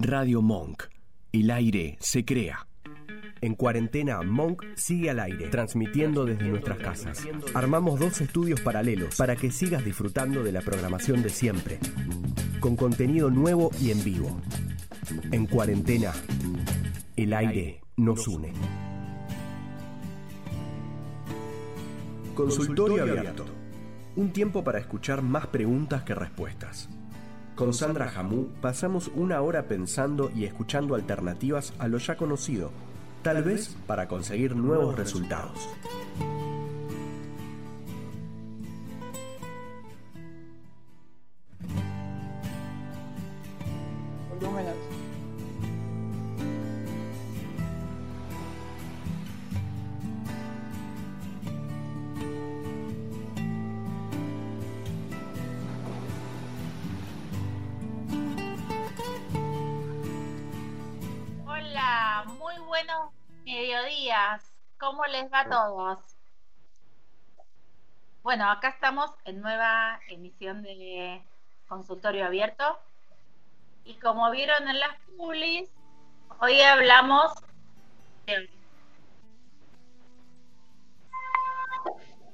Radio Monk. El aire se crea. En cuarentena, Monk sigue al aire, transmitiendo desde nuestras casas. Armamos dos estudios paralelos para que sigas disfrutando de la programación de siempre, con contenido nuevo y en vivo. En cuarentena, el aire nos une. Consultorio abierto. Un tiempo para escuchar más preguntas que respuestas. Con Sandra Jamú pasamos una hora pensando y escuchando alternativas a lo ya conocido, tal vez para conseguir nuevos resultados. ¿Cómo les va a todos? Bueno, acá estamos en nueva emisión de Consultorio Abierto. Y como vieron en las pulis, hoy hablamos de...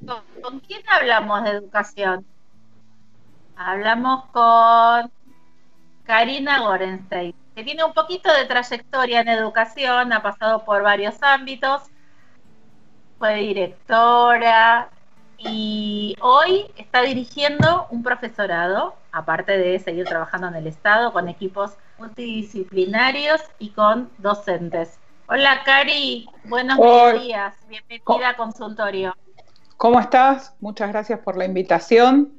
¿Con, con quién hablamos de educación? Hablamos con Karina Gorenstein, que tiene un poquito de trayectoria en educación, ha pasado por varios ámbitos, fue directora y hoy está dirigiendo un profesorado, aparte de seguir trabajando en el Estado con equipos multidisciplinarios y con docentes. Hola Cari, buenos Hola. días, bienvenida a consultorio. ¿Cómo estás? Muchas gracias por la invitación.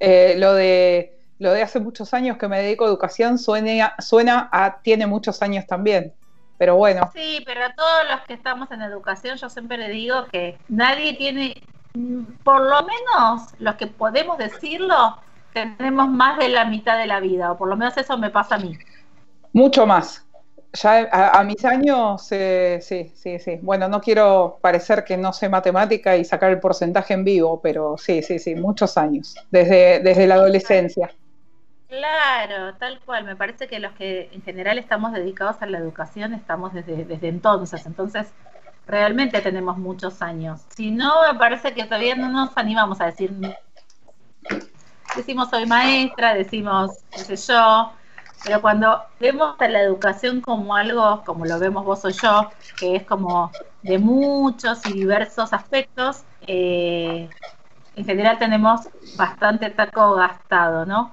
Eh, lo, de, lo de hace muchos años que me dedico a educación suena, suena a tiene muchos años también. Pero bueno, Sí, pero a todos los que estamos en educación, yo siempre le digo que nadie tiene, por lo menos los que podemos decirlo, tenemos más de la mitad de la vida, o por lo menos eso me pasa a mí. mucho más. Ya a, a mis años, eh, sí, sí, sí. Bueno, no quiero parecer que no sé matemática y sacar el porcentaje en vivo, pero sí, sí, sí, muchos años, desde, desde la adolescencia. Claro, tal cual. Me parece que los que en general estamos dedicados a la educación estamos desde, entonces. Entonces, realmente tenemos muchos años. Si no, me parece que todavía no nos animamos a decir. Decimos soy maestra, decimos qué sé yo, pero cuando vemos a la educación como algo, como lo vemos vos o yo, que es como de muchos y diversos aspectos, eh, en general tenemos bastante taco gastado, ¿no?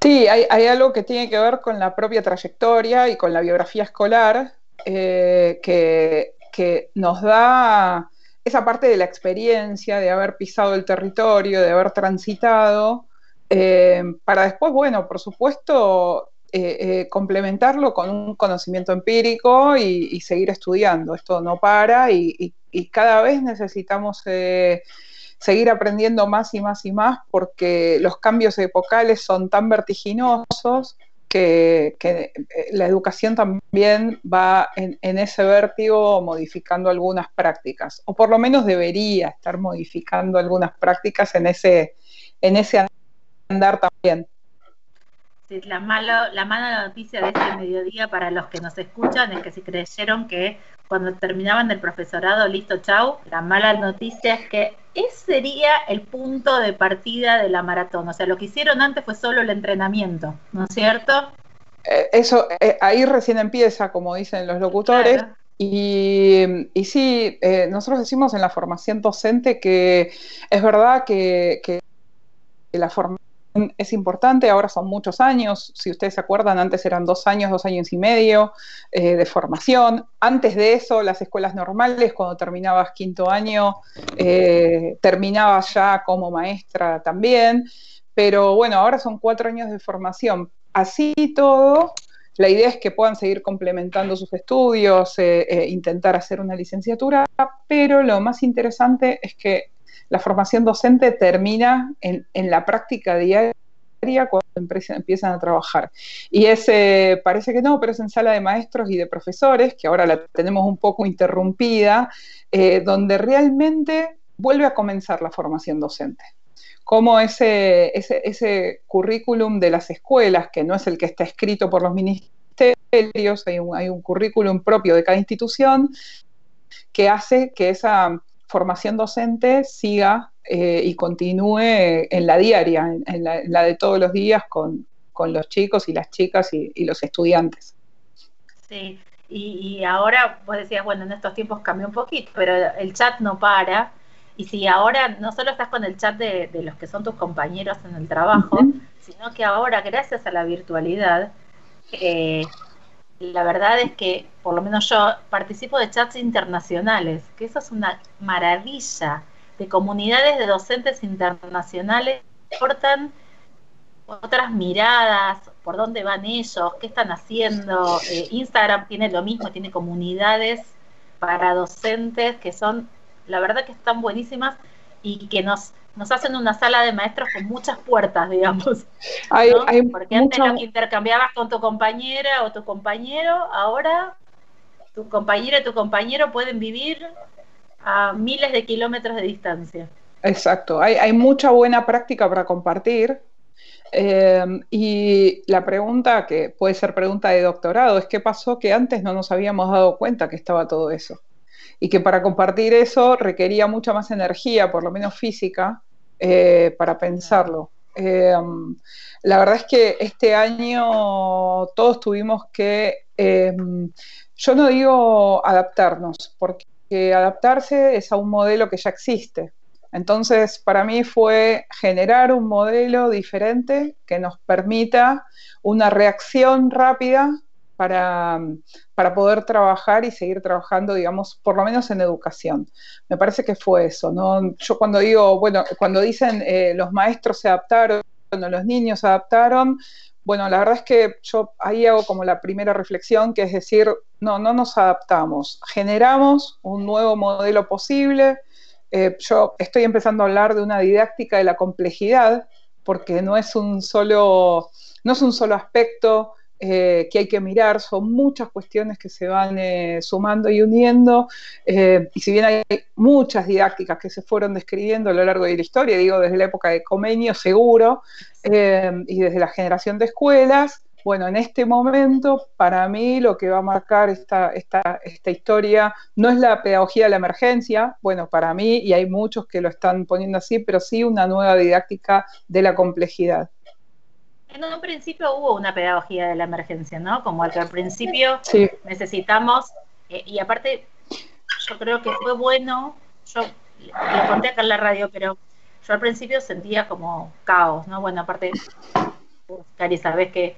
Sí, hay, algo que tiene que ver con la propia trayectoria y con la biografía escolar eh, que, que nos da esa parte de la experiencia, de haber pisado el territorio, de haber transitado, eh, para después, bueno, por supuesto, eh, complementarlo con un conocimiento empírico y, seguir estudiando. Esto no para y, cada vez necesitamos seguir aprendiendo más y más y más porque los cambios epocales son tan vertiginosos que, que la educación también va en, en, ese vértigo modificando algunas prácticas, o por lo menos debería estar modificando algunas prácticas en ese, en ese andar también. Sí, la, malo, la mala noticia de este mediodía para los que nos escuchan es que si creyeron que cuando terminaban el profesorado, listo, chau, la mala noticia es que ese sería el punto de partida de la maratón. O sea, lo que hicieron antes fue solo el entrenamiento, ¿no es cierto? Eh, eso, eh, ahí recién empieza, como dicen los locutores. Claro. Y, y, sí, eh, nosotros decimos en la formación docente que es verdad que, que la formación es importante, ahora son muchos años, si ustedes se acuerdan, antes eran dos años, dos años y medio eh, de formación, antes de eso las escuelas normales, cuando terminabas quinto año, eh, terminabas ya como maestra también, pero bueno, ahora son cuatro años de formación, así todo, la idea es que puedan seguir complementando sus estudios, eh, eh, intentar hacer una licenciatura, pero lo más interesante es que la formación docente termina en, en la práctica diaria cuando empiezan a trabajar. Y ese parece que no, pero es en sala de maestros y de profesores, que ahora la tenemos un poco interrumpida, eh, donde realmente vuelve a comenzar la formación docente. Como ese, ese, ese currículum de las escuelas, que no es el que está escrito por los ministerios, ministerios, hay un, hay un currículum propio de cada institución que hace que esa formación docente siga eh, y continúe en la diaria, en, la, de todos los días con, los chicos y las chicas y, los estudiantes. Sí, y, ahora vos decías, bueno, en estos tiempos cambió un poquito, pero el chat no para. Y si ahora no solo estás con el chat de, los que son tus compañeros en el trabajo, sino que ahora, gracias a la virtualidad, eh, la verdad es que, por lo menos yo, participo de chats internacionales, que eso es una maravilla, de comunidades de docentes internacionales que aportan otras miradas, por dónde van ellos, qué están haciendo. Eh, Instagram tiene lo mismo, tiene comunidades para docentes que son, la verdad que están buenísimas y que nos nos hacen una sala de maestros con muchas puertas, digamos. Porque antes lo que intercambiabas con tu compañera o tu compañero, ahora tu compañera y tu compañero pueden vivir a miles de kilómetros de distancia. Exacto, hay, mucha buena práctica para compartir. Eh, y la pregunta, que puede ser pregunta de doctorado, es qué pasó que antes no nos habíamos dado cuenta que estaba todo eso y que para compartir eso requería mucha más energía, por lo menos física, eh, para pensarlo. Eh, la verdad es que este año todos tuvimos que, eh, yo no digo adaptarnos, porque adaptarse es a un modelo que ya existe. Entonces, para mí fue generar un modelo diferente que nos permita una reacción rápida para, para, poder trabajar y seguir trabajando, digamos, por lo menos en educación. Me parece que fue eso, ¿no? Yo cuando digo, bueno, cuando dicen eh, los maestros se adaptaron, o los niños se adaptaron, bueno, la verdad es que yo ahí hago como la primera reflexión, que es decir, no, no nos adaptamos, generamos un nuevo modelo posible. Eh, yo estoy empezando a hablar de una didáctica de la complejidad, porque no es un solo, no es un solo aspecto, eh, que hay que mirar, son muchas cuestiones que se van eh, sumando y uniendo, eh, y si bien hay muchas didácticas que se fueron describiendo a lo largo de la historia, digo desde la época de Comenio seguro, y desde la generación de escuelas, bueno, en este momento, para mí lo que va a marcar esta, esta, esta historia no es la pedagogía de la emergencia, bueno, para mí, y hay muchos que lo están poniendo así, pero sí una nueva didáctica de la complejidad en un principio hubo una pedagogía de la emergencia, ¿no? Como al que al principio necesitamos, eh, y aparte yo creo que fue bueno, yo lo conté acá en la radio, pero yo al principio sentía como caos, ¿no? Bueno, aparte, Cari, sabes que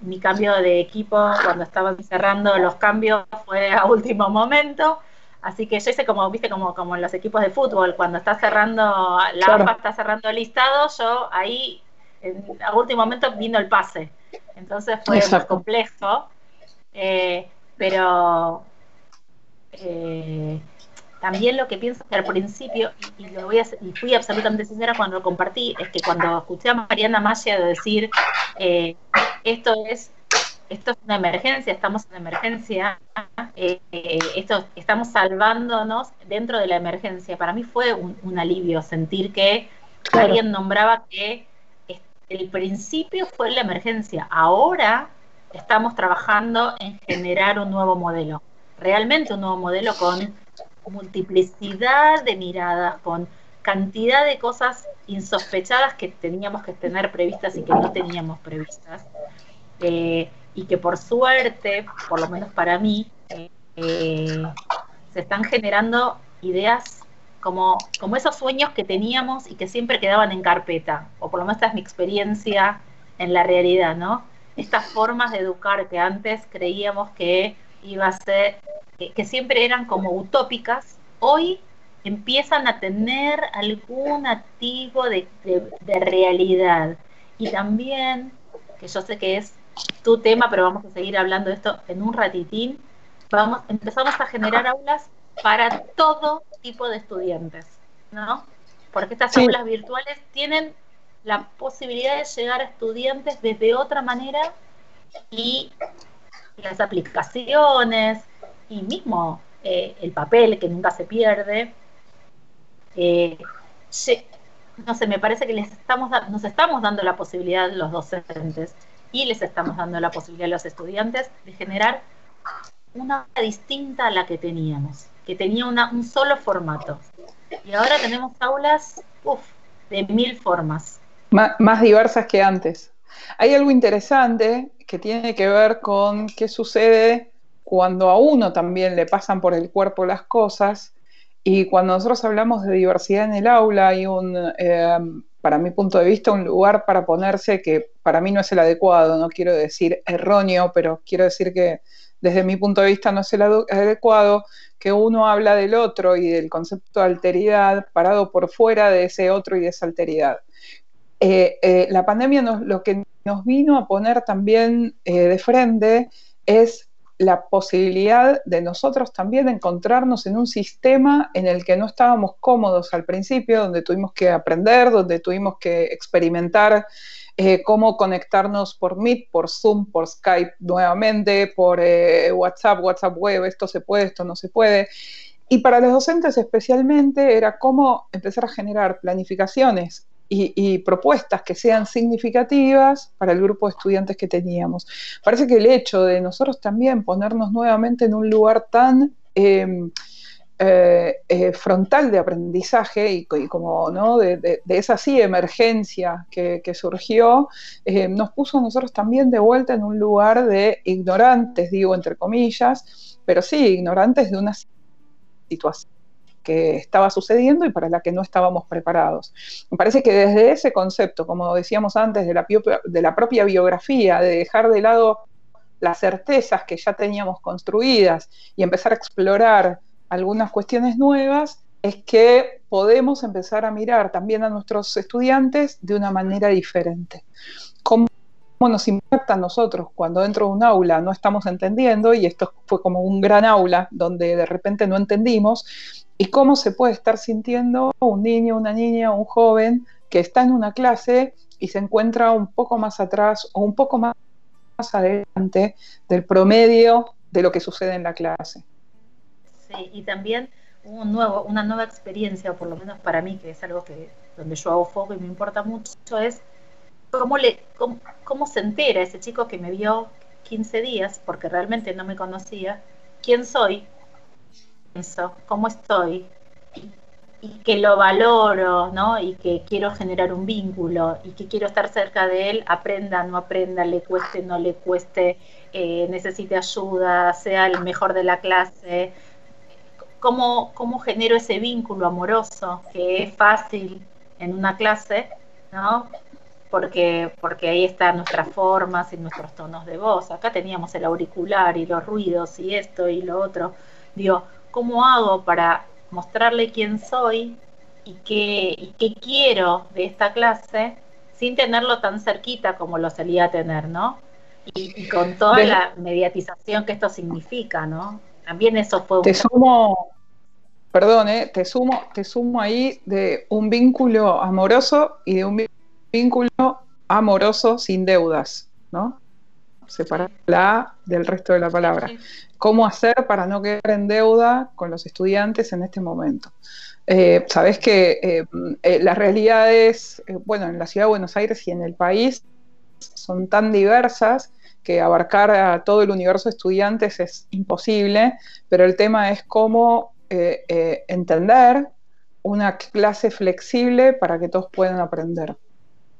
mi cambio de equipo cuando estaban cerrando los cambios fue a último momento. Así que yo hice como, viste, como, como en los equipos de fútbol, cuando está cerrando, la AFA está cerrando el listado, yo ahí a último momento vino el pase. Entonces fue más complejo. Eh, pero eh, también lo que pienso que al principio, y, lo voy a, y fui absolutamente sincera cuando lo compartí, es que cuando escuché a Mariana Maya decir eh, esto es esto es una emergencia, estamos en emergencia, esto, estamos salvándonos dentro de la emergencia. Para mí fue un, alivio sentir que alguien nombraba que el principio fue la emergencia. Ahora estamos trabajando en generar un nuevo modelo, realmente un nuevo modelo con multiplicidad de miradas, con cantidad de cosas insospechadas que teníamos que tener previstas y que no teníamos previstas. Eh, y que por suerte, por lo menos para mí, eh, se están generando ideas como, esos sueños que teníamos y que siempre quedaban en carpeta, o por lo menos esta es mi experiencia en la realidad, ¿no? Estas formas de educar que antes creíamos que iba a ser, que, siempre eran como utópicas, hoy empiezan a tener algún activo de, de, realidad. Y también, que yo sé que es tu tema, pero vamos a seguir hablando de esto en un ratitín, vamos, empezamos a generar aulas para todo tipo de estudiantes, ¿no? Porque estas aulas virtuales tienen la posibilidad de llegar a estudiantes desde otra manera y las aplicaciones y mismo eh, el papel que nunca se pierde. Eh, no sé, me parece que les estamos nos estamos dando la posibilidad los docentes y les estamos dando la posibilidad a los estudiantes de generar una distinta a la que teníamos, que tenía un solo formato. Y ahora tenemos aulas de mil formas. más diversas que antes. Hay algo interesante que tiene que ver con qué sucede cuando a uno también le pasan por el cuerpo las cosas y cuando nosotros hablamos de diversidad en el aula hay un, eh, para mi punto de vista, un lugar para ponerse que para mí no es el adecuado, no quiero decir erróneo, pero quiero decir que desde mi punto de vista no es el adecuado, que uno habla del otro y del concepto de alteridad parado por fuera de ese otro y de esa alteridad. Eh, eh, la pandemia lo que nos vino a poner también de frente es la posibilidad de nosotros también encontrarnos en un sistema en el que no estábamos cómodos al principio, donde tuvimos que aprender, donde tuvimos que experimentar eh, cómo conectarnos por Meet, por Zoom, por Skype nuevamente, por eh, WhatsApp, WhatsApp Web, esto se puede, esto no se puede. Y para los docentes especialmente era cómo empezar a generar planificaciones y, propuestas que sean significativas para el grupo de estudiantes que teníamos. Parece que el hecho de nosotros también ponernos nuevamente en un lugar tan em, eh, eh, frontal de aprendizaje y, como ¿no? de, esa sí emergencia que, surgió, eh, nos puso a nosotros también de vuelta en un lugar de ignorantes, digo entre comillas, pero sí, ignorantes de una situación que estaba sucediendo y para la que no estábamos preparados. Me parece que desde ese concepto, como decíamos antes, de la, de la propia biografía, de dejar de lado las certezas que ya teníamos construidas y empezar a explorar algunas cuestiones nuevas, es que podemos empezar a mirar también a nuestros estudiantes de una manera diferente. ¿Cómo nos impacta a nosotros cuando dentro de un aula no estamos entendiendo, y esto fue como un gran aula donde de repente no entendimos, y cómo se puede estar sintiendo un niño, una niña, un joven que está en una clase y se encuentra un poco más atrás o un poco más, adelante del promedio de lo que sucede en la clase. Sí, y también un nuevo, una nueva experiencia, por lo menos para mí, que es algo que donde yo hago foco y me importa mucho, es cómo, le, cómo, cómo se entera ese chico que me vio 15 días, porque realmente no me conocía, quién soy, cómo estoy y, que lo valoro, ¿no? Y que quiero generar un vínculo y que quiero estar cerca de él, aprenda, no aprenda, le cueste, no le cueste, eh, necesite ayuda, sea el mejor de la clase. ¿Cómo, ¿Cómo genero ese vínculo amoroso que es fácil en una clase, ¿no? porque, porque ahí están nuestras formas y nuestros tonos de voz. Acá teníamos el auricular y los ruidos y esto y lo otro. Digo, ¿cómo hago para mostrarle quién soy y qué, qué quiero de esta clase sin tenerlo tan cerquita como lo solía tener, ¿no? Y, con toda la mediatización que esto significa, ¿no? También eso fue un... Te sumo, perdón, ¿eh? te, sumo, te sumo ahí de un vínculo amoroso y de un vínculo amoroso sin deudas, ¿no? Separar la del resto de la palabra cómo hacer para no quedar en deuda con los estudiantes en este momento. Eh, Sabes que eh, eh, las realidades, bueno, en la ciudad de Buenos Aires y en el país son tan diversas que abarcar a todo el universo de estudiantes es imposible, pero el tema es cómo entender una clase flexible para que todos puedan aprender.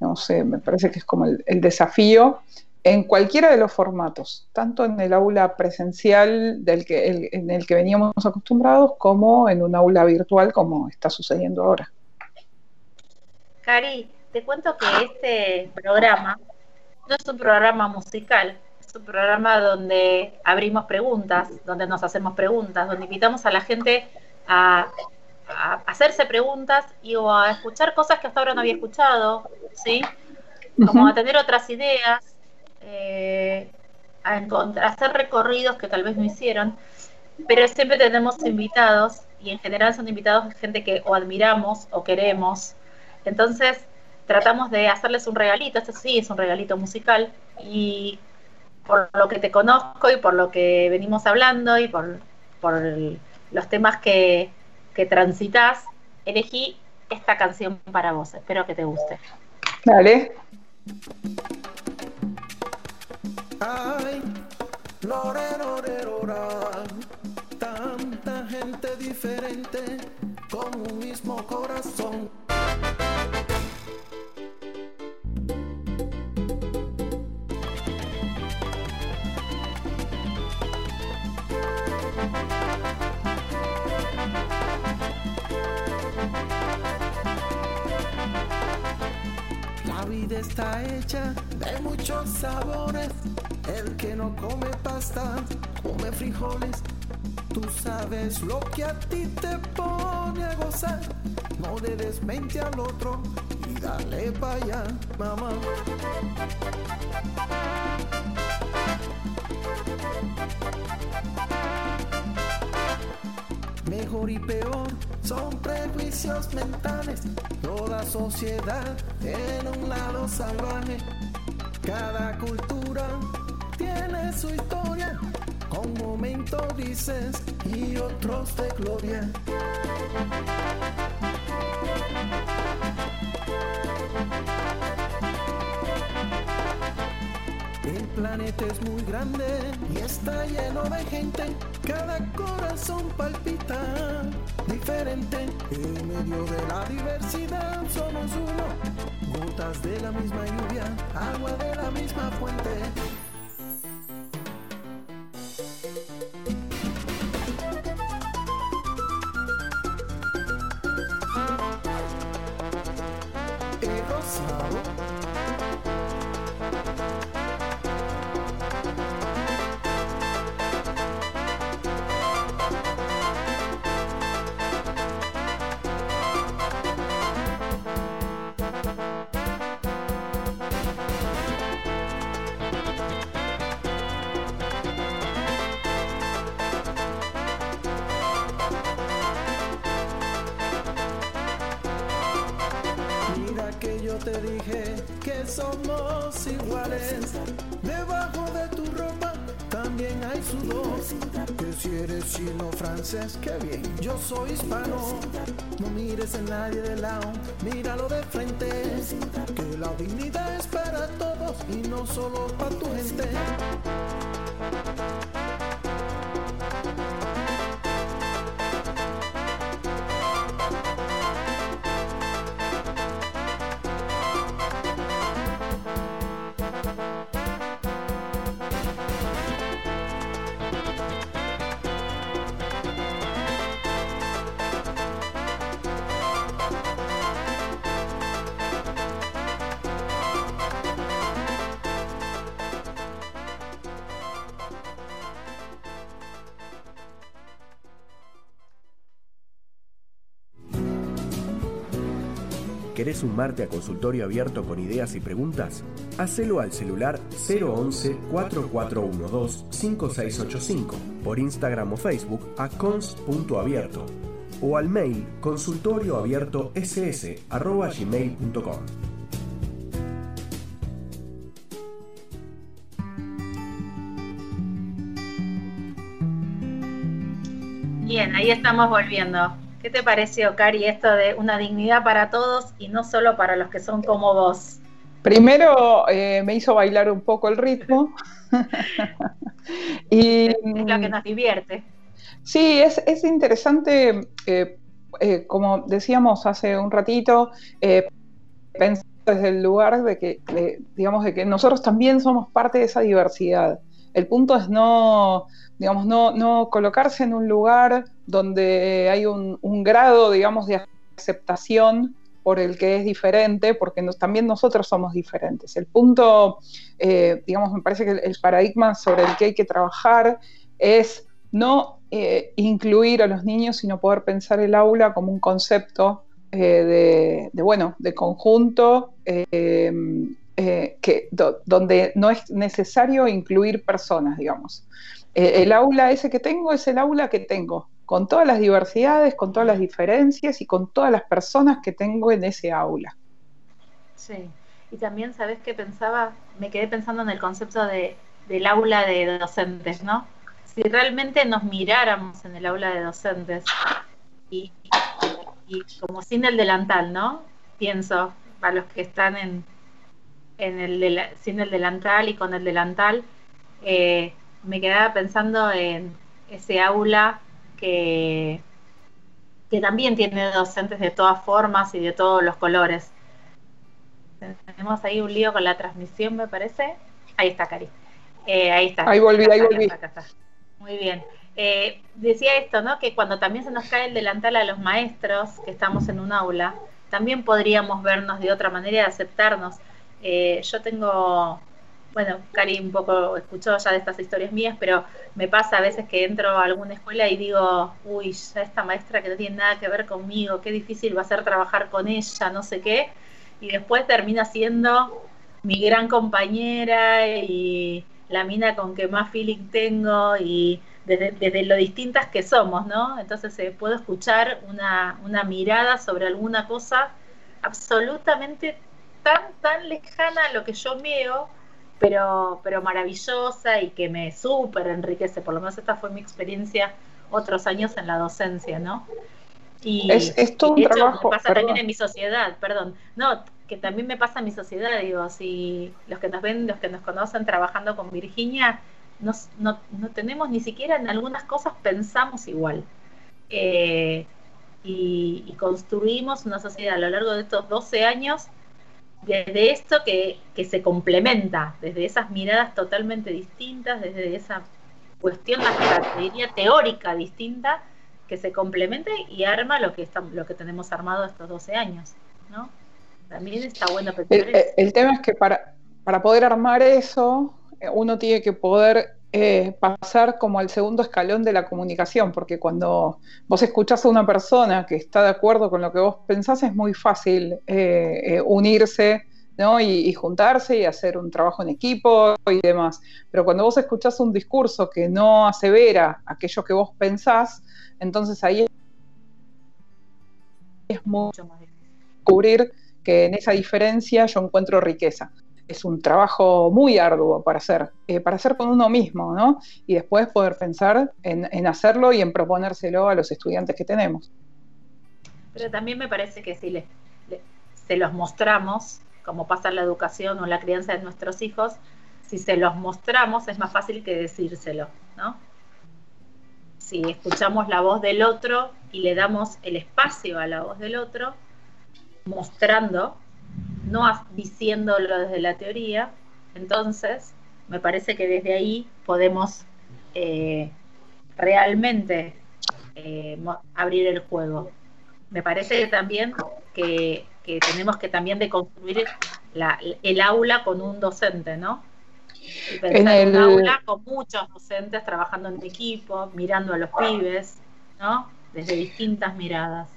No sé, me parece que es como el desafío en cualquiera de los formatos, tanto en el aula presencial del que, en el que veníamos acostumbrados como en un aula virtual como está sucediendo ahora. Cari, te cuento que este programa no es un programa musical, un programa donde abrimos preguntas, donde nos hacemos preguntas, donde invitamos a la gente a, hacerse preguntas y o a escuchar cosas que hasta ahora no había escuchado, ¿sí? Como a tener otras ideas eh, a, encontrar, hacer recorridos que tal vez no hicieron, pero siempre tenemos invitados y en general son invitados gente que o admiramos o queremos. Entonces tratamos de hacerles un regalito, este sí es un regalito musical y por lo que te conozco y por lo que venimos hablando y por, por los temas que, que transitas, elegí esta canción para vos. Espero que te guste. Dale. Ay, lore, lore, Tanta gente diferente con un mismo corazón. La vida está hecha de muchos sabores. El que no come pasta, come frijoles. Tú sabes lo que a ti te pone a gozar. No le desmente al otro y dale para allá, mamá. Y peor son prejuicios mentales. Toda sociedad tiene un lado salvaje. Cada cultura tiene su historia. Con momentos dices y otros de gloria. Planeta es muy grande y está lleno de gente. Cada corazón palpita diferente. En medio de la diversidad somos uno. Gotas de la misma lluvia, agua de la misma fuente. Somos iguales. Debajo de tu ropa también hay sudor. Que si eres chino francés, qué bien. Yo soy hispano. No mires a nadie de lado, míralo de frente. Que la dignidad es para todos y no solo para tu gente. ¿Querés sumarte a consultorio abierto con ideas y preguntas? Hacelo al celular 011-4412-5685, por Instagram o Facebook a cons.abierto o al mail consultorioabiertoss.gmail.com. Bien, ahí estamos volviendo. ¿Qué te pareció, Cari, esto de una dignidad para todos y no solo para los que son como vos? Primero eh, me hizo bailar un poco el ritmo. y, es lo que nos divierte. Sí, es, es interesante, eh, eh, como decíamos hace un ratito, pensar desde el lugar de que, de, digamos, de que nosotros también somos parte de esa diversidad. El punto es no, digamos, no, no colocarse en un lugar donde hay un, grado, digamos, de aceptación por el que es diferente, porque también nosotros somos diferentes. El punto, eh, digamos, me parece que el, paradigma sobre el que hay que trabajar es no eh, incluir a los niños, sino poder pensar el aula como un concepto eh, de, bueno, de conjunto, eh, que, do, donde no es necesario incluir personas, digamos. el aula ese que tengo es el aula que tengo, con todas las diversidades, con todas las diferencias y con todas las personas que tengo en ese aula. Sí, y también, ¿sabes qué pensaba? Me quedé pensando en el concepto de, del aula de docentes, ¿no? Si realmente nos miráramos en el aula de docentes y, como sin el delantal, ¿no? Pienso, para los que están en, en el sin el delantal y con el delantal, eh, me quedaba pensando en ese aula que, que también tiene docentes de todas formas y de todos los colores. Tenemos ahí un lío con la transmisión, me parece. Ahí está, Cari. Eh, ahí está. Ahí volví, ahí volví. Muy bien. Eh, decía esto, ¿no? Que cuando también se nos cae el delantal a los maestros, que estamos en un aula, también podríamos vernos de otra manera y aceptarnos. Eh, yo tengo, bueno, Cari un poco escuchó ya de estas historias mías, pero me pasa a veces que entro a alguna escuela y digo, uy, ya esta maestra que no tiene nada que ver conmigo, qué difícil va a ser trabajar con ella, no sé qué, y después termina siendo mi gran compañera y la mina con que más feeling tengo y desde, lo distintas que somos, ¿no? Entonces eh, puedo escuchar una, una, mirada sobre alguna cosa absolutamente tan, tan lejana a lo que yo veo, pero, pero maravillosa y que me súper enriquece. Por lo menos esta fue mi experiencia otros años en la docencia, ¿no? Y, es, todo un trabajo. pasa también en mi sociedad, perdón. No, que también me pasa en mi sociedad, digo, si los que nos ven, los que nos conocen trabajando con Virginia, no, tenemos ni siquiera en algunas cosas pensamos igual. Eh, y, construimos una sociedad a lo largo de estos 12 años desde esto que, se complementa, desde esas miradas totalmente distintas, desde esa cuestión, hasta diría teórica distinta, que se complementa y arma lo que, está, lo que tenemos armado estos 12 años. ¿no? También está bueno pensar el, el tema es que para, para poder armar eso, uno tiene que poder eh, pasar como al segundo escalón de la comunicación, porque cuando vos escuchás a una persona que está de acuerdo con lo que vos pensás, es muy fácil eh, eh, unirse ¿no? Y, juntarse y hacer un trabajo en equipo y demás. Pero cuando vos escuchás un discurso que no asevera aquello que vos pensás, entonces ahí es mucho más difícil descubrir que en esa diferencia yo encuentro riqueza es un trabajo muy arduo para hacer, eh, para hacer con uno mismo, ¿no? Y después poder pensar en, hacerlo y en proponérselo a los estudiantes que tenemos. Pero también me parece que si le, se los mostramos, como pasa en la educación o en la crianza de nuestros hijos, si se los mostramos es más fácil que decírselo, ¿no? Si escuchamos la voz del otro y le damos el espacio a la voz del otro, mostrando, no diciéndolo desde la teoría, entonces me parece que desde ahí podemos eh, realmente eh, abrir el juego. Me parece también que, tenemos que también deconstruir la, el aula con un docente, ¿no? pensar en, un aula con muchos docentes trabajando en equipo, mirando a los pibes, ¿no? Desde distintas miradas.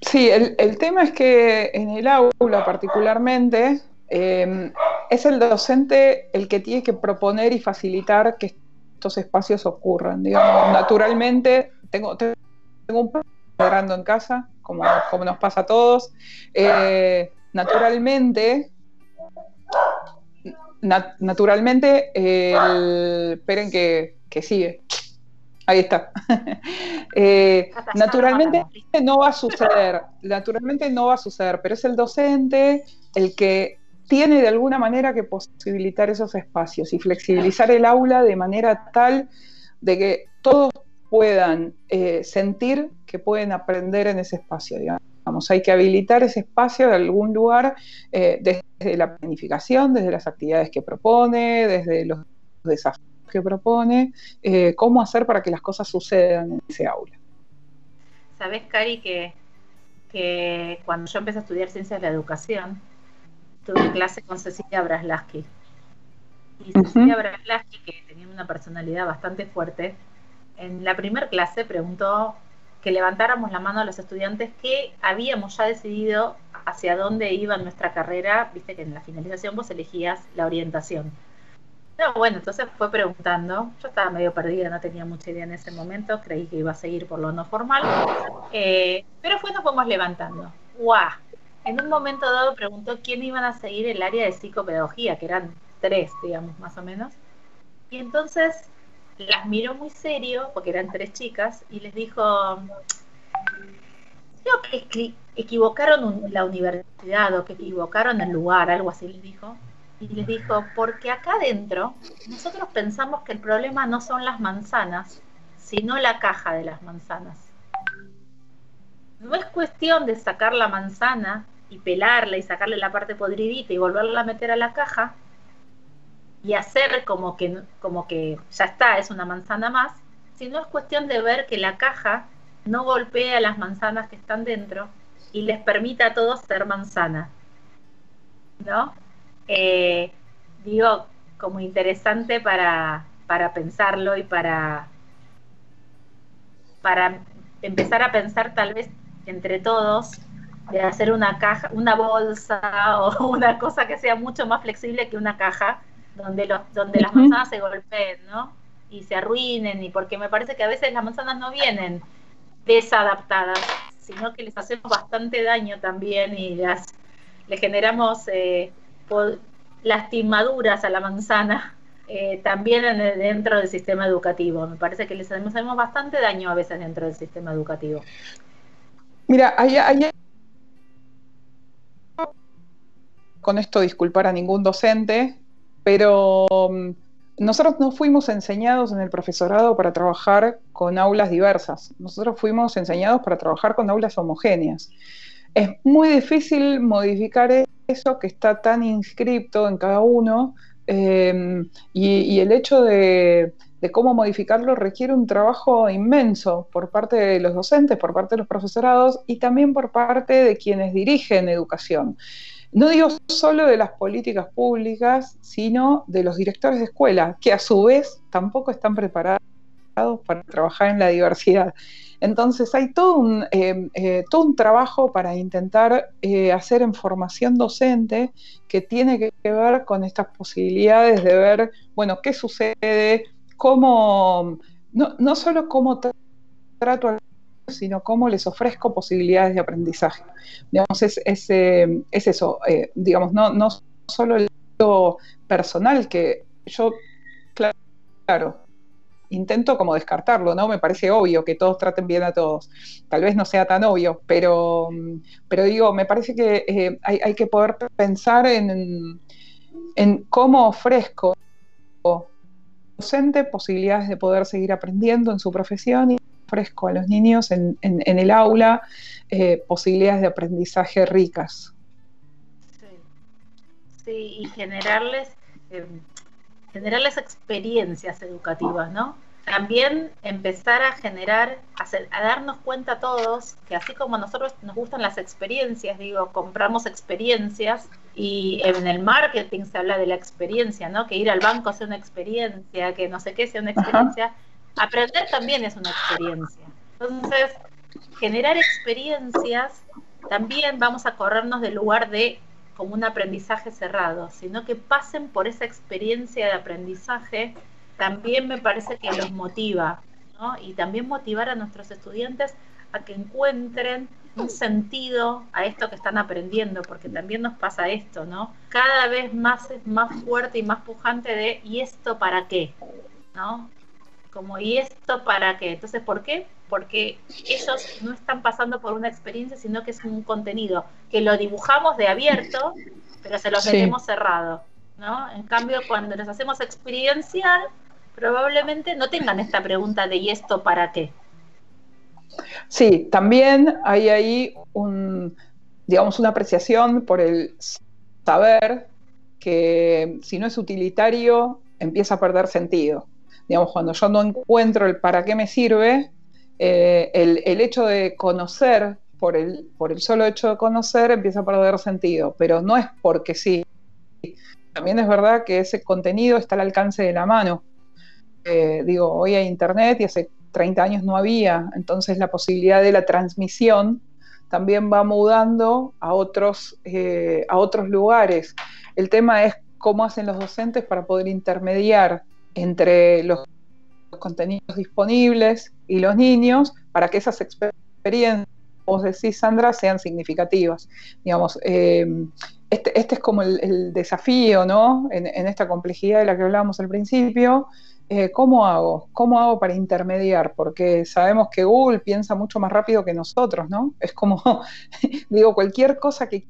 Sí, el, tema es que en el aula particularmente em, es el docente el que tiene que proponer y facilitar que estos espacios ocurran. Digamos, naturalmente, tengo, tengo un perro en casa, como, como nos pasa a todos. Eh, naturalmente, naturalmente, esperen que, que sigue. Ahí está. Eh, naturalmente no va a suceder, naturalmente no va a suceder, pero es el docente el que tiene de alguna manera que posibilitar esos espacios y flexibilizar el aula de manera tal de que todos puedan eh, sentir que pueden aprender en ese espacio, digamos. Hay que habilitar ese espacio de algún lugar eh, desde la planificación, desde las actividades que propone, desde los desafíos que propone, eh, cómo hacer para que las cosas sucedan en ese aula. Sabes, Cari, que, que cuando yo empecé a estudiar ciencias de la educación, tuve clase con Cecilia Braslaski. Y Cecilia Braslaski, que tenía una personalidad bastante fuerte, en la primera clase preguntó que levantáramos la mano a los estudiantes que habíamos ya decidido hacia dónde iba nuestra carrera, viste que en la finalización vos elegías la orientación. No, bueno, entonces fue preguntando. Yo estaba medio perdida, no tenía mucha idea en ese momento. Creí que iba a seguir por lo no formal. Eh, pero fue nos fuimos levantando. ¡Guau! En un momento dado preguntó quién iban a seguir el área de psicopedagogía, que eran tres, digamos, más o menos. Y entonces las miró muy serio, porque eran tres chicas, y les dijo: Creo que equivocaron la universidad o que equivocaron el lugar, algo así les dijo y les dijo, porque acá adentro nosotros pensamos que el problema no son las manzanas, sino la caja de las manzanas. No es cuestión de sacar la manzana y pelarla y sacarle la parte podridita y volverla a meter a la caja y hacer como que, como que ya está, es una manzana más, sino es cuestión de ver que la caja no golpea las manzanas que están dentro y les permita a todos ser manzana. ¿No? Eh, digo, como interesante para, para pensarlo y para, para empezar a pensar tal vez entre todos de hacer una caja, una bolsa o una cosa que sea mucho más flexible que una caja donde los, donde las manzanas se golpeen, ¿no? Y se arruinen, y porque me parece que a veces las manzanas no vienen desadaptadas, sino que les hacemos bastante daño también y las le generamos eh, lastimaduras a la manzana eh, también dentro del sistema educativo. Me parece que les hacemos bastante daño a veces dentro del sistema educativo. Mira, hay, con esto disculpar a ningún docente, pero mm, nosotros no fuimos enseñados en el profesorado para trabajar con aulas diversas, nosotros fuimos enseñados para trabajar con aulas homogéneas. Es muy difícil modificar eso que está tan inscripto en cada uno em, y, el hecho de, de, cómo modificarlo requiere un trabajo inmenso por parte de los docentes, por parte de los profesorados y también por parte de quienes dirigen educación. No digo solo de las políticas públicas, sino de los directores de escuela, que a su vez tampoco están preparados para trabajar en la diversidad. Entonces hay todo un, eh, eh, todo un trabajo para intentar eh, hacer en formación docente que tiene que ver con estas posibilidades de ver, bueno, qué sucede, cómo, no, no solo cómo trato al sino cómo les ofrezco posibilidades de aprendizaje. Digamos, es, es, eh, eso, eh, digamos, no, no solo el personal, que yo, claro, intento como descartarlo, ¿no? Me parece obvio que todos traten bien a todos. Tal vez no sea tan obvio, pero, pero digo, me parece que eh, hay, que poder pensar en, en cómo ofrezco docente posibilidades de poder seguir aprendiendo en su profesión y ofrezco a los niños en, el aula eh, posibilidades de aprendizaje ricas. Sí, y generarles, eh, generarles experiencias educativas, ¿no? También empezar a generar, a, darnos cuenta todos que así como a nosotros nos gustan las experiencias, digo, compramos experiencias y en el marketing se habla de la experiencia, ¿no? Que ir al banco sea una experiencia, que no sé qué sea una experiencia aprender también es una experiencia. Entonces, generar experiencias también vamos a corrernos del lugar de como un aprendizaje cerrado, sino que pasen por esa experiencia de aprendizaje, también me parece que los motiva, ¿no? Y también motivar a nuestros estudiantes a que encuentren un sentido a esto que están aprendiendo, porque también nos pasa esto, ¿no? Cada vez más es más fuerte y más pujante de ¿y esto para qué? ¿No? Como, ¿y esto para qué? Entonces, ¿por qué? Porque ellos no están pasando por una experiencia, sino que es un contenido que lo dibujamos de abierto, pero se lo metemos cerrado, ¿no? En cambio, cuando les hacemos experiencial, probablemente no tengan esta pregunta de ¿y esto para qué? Sí, también hay ahí un, digamos, una apreciación por el saber que si no es utilitario, empieza a perder sentido digamos, cuando yo no encuentro el para qué me sirve, eh, el, hecho de conocer, por el, por el solo hecho de conocer, empieza a perder sentido, pero no es porque sí. También es verdad que ese contenido está al alcance de la mano. Eh, digo, hoy hay internet y hace 30 años no había, entonces la posibilidad de la transmisión también va mudando a otros, eh, a otros lugares. El tema es cómo hacen los docentes para poder intermediar entre los contenidos disponibles y los niños para que esas experiencias, vos decís, Sandra, sean significativas. Digamos, eh, este, este, es como el, desafío, ¿no? En, esta complejidad de la que hablábamos al principio. Eh, ¿Cómo hago? ¿Cómo hago para intermediar? Porque sabemos que Google piensa mucho más rápido que nosotros, ¿no? Es como, digo, cualquier cosa que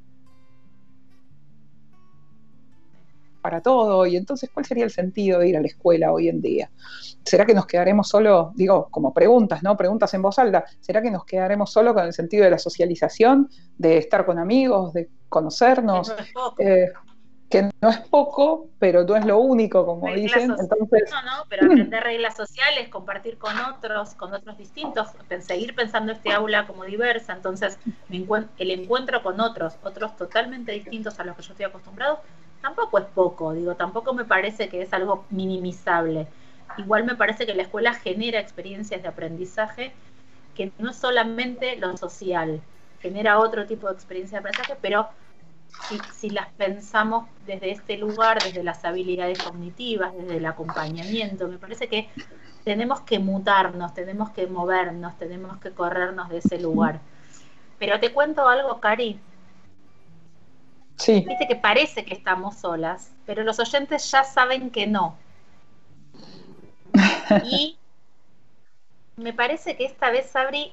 para todo, y entonces, ¿cuál sería el sentido de ir a la escuela hoy en día? ¿Será que nos quedaremos solo, digo, como preguntas, ¿no? Preguntas en voz alta, ¿será que nos quedaremos solo con el sentido de la socialización, de estar con amigos, de conocernos? que no es poco, pero no es lo único, como dicen. Entonces... No, no, pero aprender reglas sociales, compartir con otros, con otros distintos, seguir pensando este aula como diversa. Entonces, el encuentro con otros, otros totalmente distintos a los que yo estoy acostumbrado, tampoco es poco, digo, tampoco me parece que es algo minimizable. Igual me parece que la escuela genera experiencias de aprendizaje que no es solamente lo social, genera otro tipo de experiencia de aprendizaje, pero si, las pensamos desde este lugar, desde las habilidades cognitivas, desde el acompañamiento, me parece que tenemos que mutarnos, tenemos que movernos, tenemos que corrernos de ese lugar. Pero te cuento algo, Cari. Sí. Viste que parece que estamos solas, pero los oyentes ya saben que no. Y me parece que esta vez, Sabri,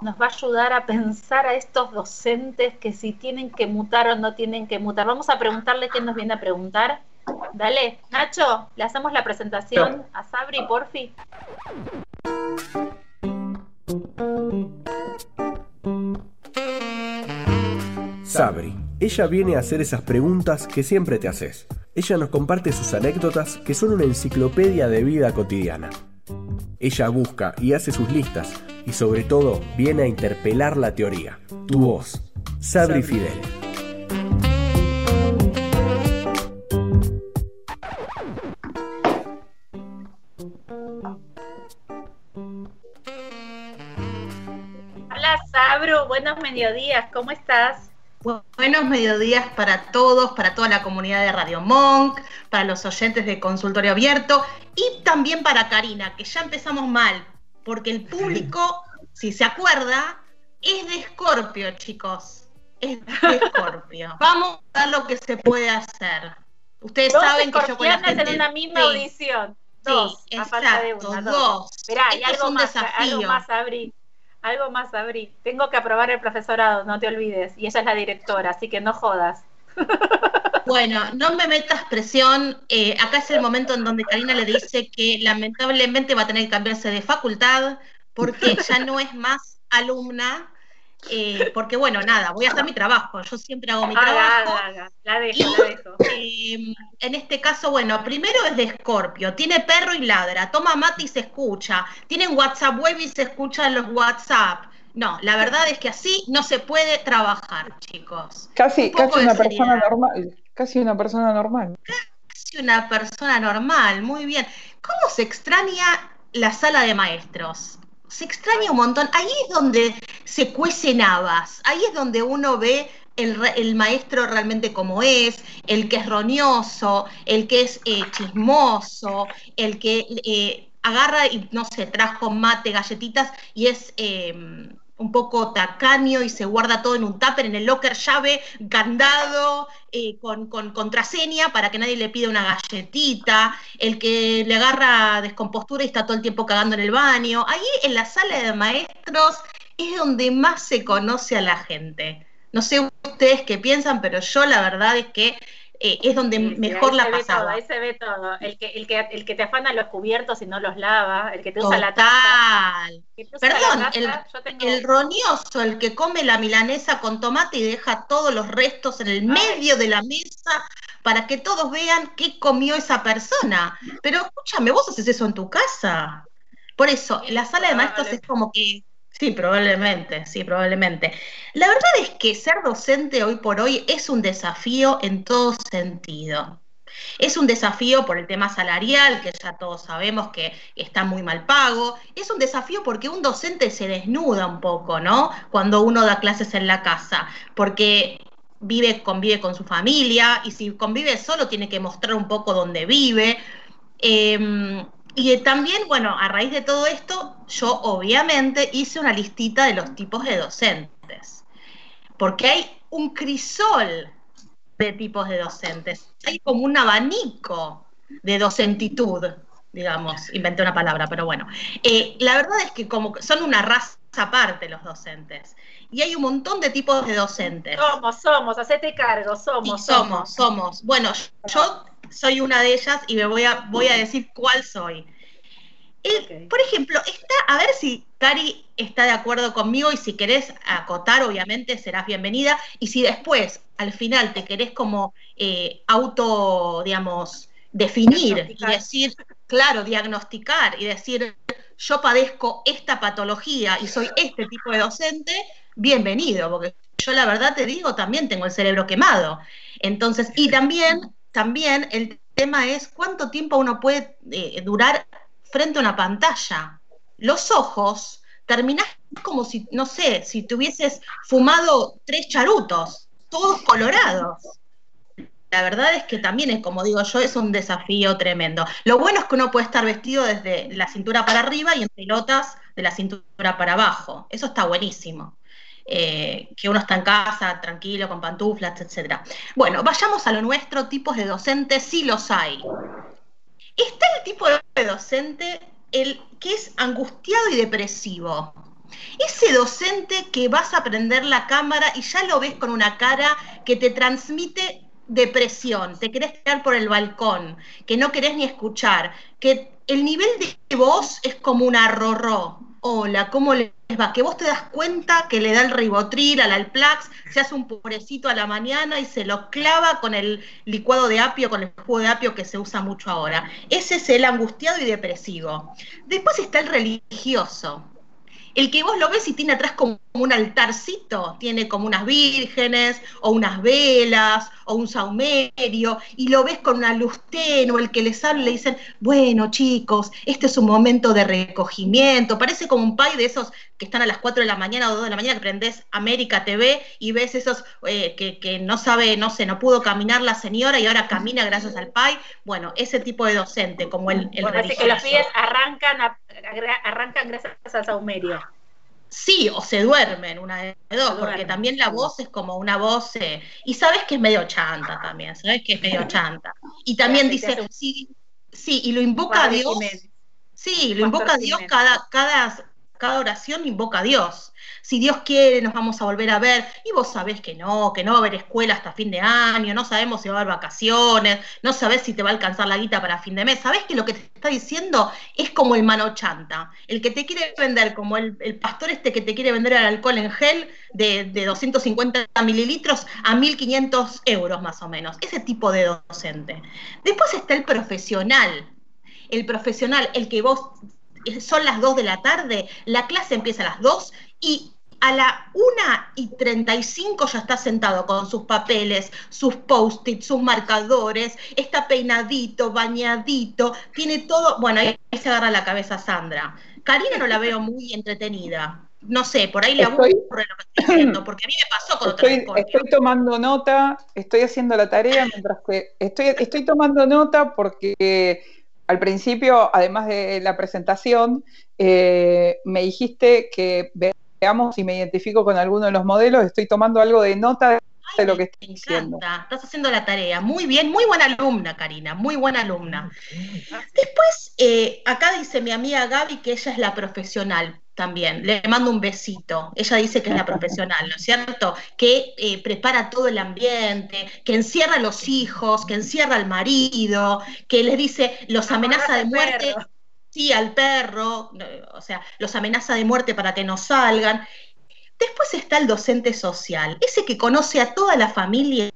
nos va a ayudar a pensar a estos docentes que si tienen que mutar o no tienen que mutar. Vamos a preguntarle qué nos viene a preguntar. Dale, Nacho, le hacemos la presentación a Sabri, porfi. Sabri, ella viene a hacer esas preguntas que siempre te haces. Ella nos comparte sus anécdotas que son una enciclopedia de vida cotidiana. Ella busca y hace sus listas y sobre todo viene a interpelar la teoría. Tu voz, Sabri Fidel. Hola Sabro, buenos mediodías, ¿cómo estás? Buenos mediodías para todos, para toda la comunidad de Radio Monk, para los oyentes de Consultorio Abierto y también para Karina, que ya empezamos mal, porque el público, si se acuerda, es de Escorpio, chicos. Es de Escorpio. Vamos a ver lo que se puede hacer. Ustedes saben que yo con la gente... en una misma audición. Dos, sí, exacto, de dos. Esperá, hay algo, más, algo más, Abri. Algo más, Abri. Tengo que aprobar el profesorado, no te olvides. Y ella es la directora, así que no jodas. Bueno, no me metas presión. Eh, acá es el momento en donde Karina le dice que lamentablemente va a tener que cambiarse de facultad porque ya no es más alumna. Eh, porque bueno, nada, voy a hacer mi trabajo, yo siempre hago mi trabajo. La dejo, la dejo. Em, en este caso, bueno, primero es de Escorpio, tiene perro y ladra, toma mate y se escucha, tienen WhatsApp web y se escuchan los WhatsApp, no, la verdad es que así no se puede trabajar, chicos. Casi, casi una persona normal. Casi una persona normal. Casi una persona normal, muy bien. ¿Cómo se extraña la sala de maestros? Se extraña un montón. Ahí es donde se cuecen habas. Ahí es donde uno ve el, maestro realmente como es, el que es roñoso, el que es eh, chismoso, el que eh, agarra y no sé, trajo mate, galletitas y es eh, un poco tacaño y se guarda todo en un tupper, en el locker llave, candado, eh, con, contraseña para que nadie le pida una galletita, el que le agarra descompostura y está todo el tiempo cagando en el baño. Ahí en la sala de maestros es donde más se conoce a la gente. No sé ustedes qué piensan, pero yo la verdad es que eh, es donde mejor la pasaba. ahí se ve todo. El que, el, que, el que te afana los cubiertos y no los lava, el que te usa la taza. Perdón, el, roñoso, el que come la milanesa con tomate y deja todos los restos en el medio de la mesa para que todos vean qué comió esa persona. Pero escúchame, vos haces eso en tu casa. Por eso, la sala de maestros es como que Sí, probablemente, sí, probablemente. La verdad es que ser docente hoy por hoy es un desafío en todo sentido. Es un desafío por el tema salarial, que ya todos sabemos que está muy mal pago. Es un desafío porque un docente se desnuda un poco, ¿no? Cuando uno da clases en la casa, porque vive, convive con su familia y si convive solo tiene que mostrar un poco dónde vive. Em, y también, bueno, a raíz de todo esto, yo obviamente hice una listita de los tipos de docentes, porque hay un crisol de tipos de docentes, hay como un abanico de docentitud, digamos, inventé una palabra, pero bueno. Eh, la verdad es que como son una raza aparte los docentes, y hay un montón de tipos de docentes. Somos, somos, hacete cargo, somos. somos, somos. Bueno, yo soy una de ellas y me voy a, voy a decir cuál soy. Por ejemplo, está, a ver si Cari está de acuerdo conmigo y si querés acotar, obviamente serás bienvenida. Y si después, al final, te querés como eh, auto, digamos, definir y decir, claro, diagnosticar y decir, yo padezco esta patología y soy este tipo de docente, bienvenido, porque yo la verdad te digo, también tengo el cerebro quemado. Entonces, y también, también el tema es cuánto tiempo uno puede eh, durar frente a una pantalla. Los ojos, terminás como si, no sé, si te hubieses fumado tres charutos, todos colorados. La verdad es que también es, como digo yo, es un desafío tremendo. Lo bueno es que uno puede estar vestido desde la cintura para arriba y en pelotas de la cintura para abajo. Eso está buenísimo. Eh, que uno está en casa tranquilo, con pantuflas, etc. Bueno, vayamos a lo nuestro, tipos de docentes, sí los hay. Está el tipo de docente el que es angustiado y depresivo. Ese docente que vas a prender la cámara y ya lo ves con una cara que te transmite depresión, te querés tirar por el balcón, que no querés ni escuchar, que el nivel de voz es como un arrorró. Hola, ¿cómo les va? Que vos te das cuenta que le da el ribotril al Alplax, se hace un purecito a la mañana y se lo clava con el licuado de apio, con el jugo de apio que se usa mucho ahora. Ese es el angustiado y depresivo. Después está el religioso el que vos lo ves y tiene atrás como un altarcito, tiene como unas vírgenes o unas velas o un saumerio y lo ves con una luz tenue, el que les habla le dicen, bueno chicos, este es un momento de recogimiento, parece como un pay de esos que están a las 4 de la mañana o 2 de la mañana que prendés América TV y ves esos eh, que, no sabe, no sé, no pudo caminar la señora y ahora camina gracias al pay, bueno, ese tipo de docente como el, que los pies arrancan, arrancan gracias al saumerio. Sí, o se duermen, una de dos, porque también la voz es como una voz, eh, y sabes que es medio chanta también, sabes que es medio chanta. Y también dice, sí, sí, y lo invoca a Dios. Sí, lo invoca a Dios cada, cada, cada oración invoca a Dios. Si Dios quiere nos vamos a volver a ver, y vos sabés que no, que no va a haber escuela hasta fin de año, no sabemos si va a haber vacaciones, no sabés si te va a alcanzar la guita para fin de mes, sabés que lo que te está diciendo es como el mano chanta, el que te quiere vender, como el, pastor este que te quiere vender el alcohol en gel de, de 250 mililitros a 1500 euros más o menos, ese tipo de docente. Después está el profesional, el profesional, el que vos son las 2 de la tarde, la clase empieza a las 2 y a la 1 y 35 ya está sentado con sus papeles, sus post-its, sus marcadores, está peinadito, bañadito, tiene todo. Bueno, ahí se agarra la cabeza Sandra. Karina no la veo muy entretenida. No sé, por ahí le aburre lo que estoy diciendo, porque a mí me pasó con estoy, Estoy tomando nota, estoy haciendo la tarea mientras que. Estoy, estoy tomando nota porque al principio, además de la presentación, eh, me dijiste que veamos si me identifico con alguno de los modelos, estoy tomando algo de nota de lo que estás diciendo. Estás haciendo la tarea. Muy bien, muy buena alumna, Karina, muy buena alumna. Después, eh, acá dice mi amiga Gaby que ella es la profesional también. Le mando un besito. Ella dice que es la profesional, ¿no es cierto? Que eh, prepara todo el ambiente, que encierra a los hijos, que encierra al marido, que les dice, los amenaza de muerte. Sí, al perro, o sea, los amenaza de muerte para que no salgan. Después está el docente social, ese que conoce a toda la familia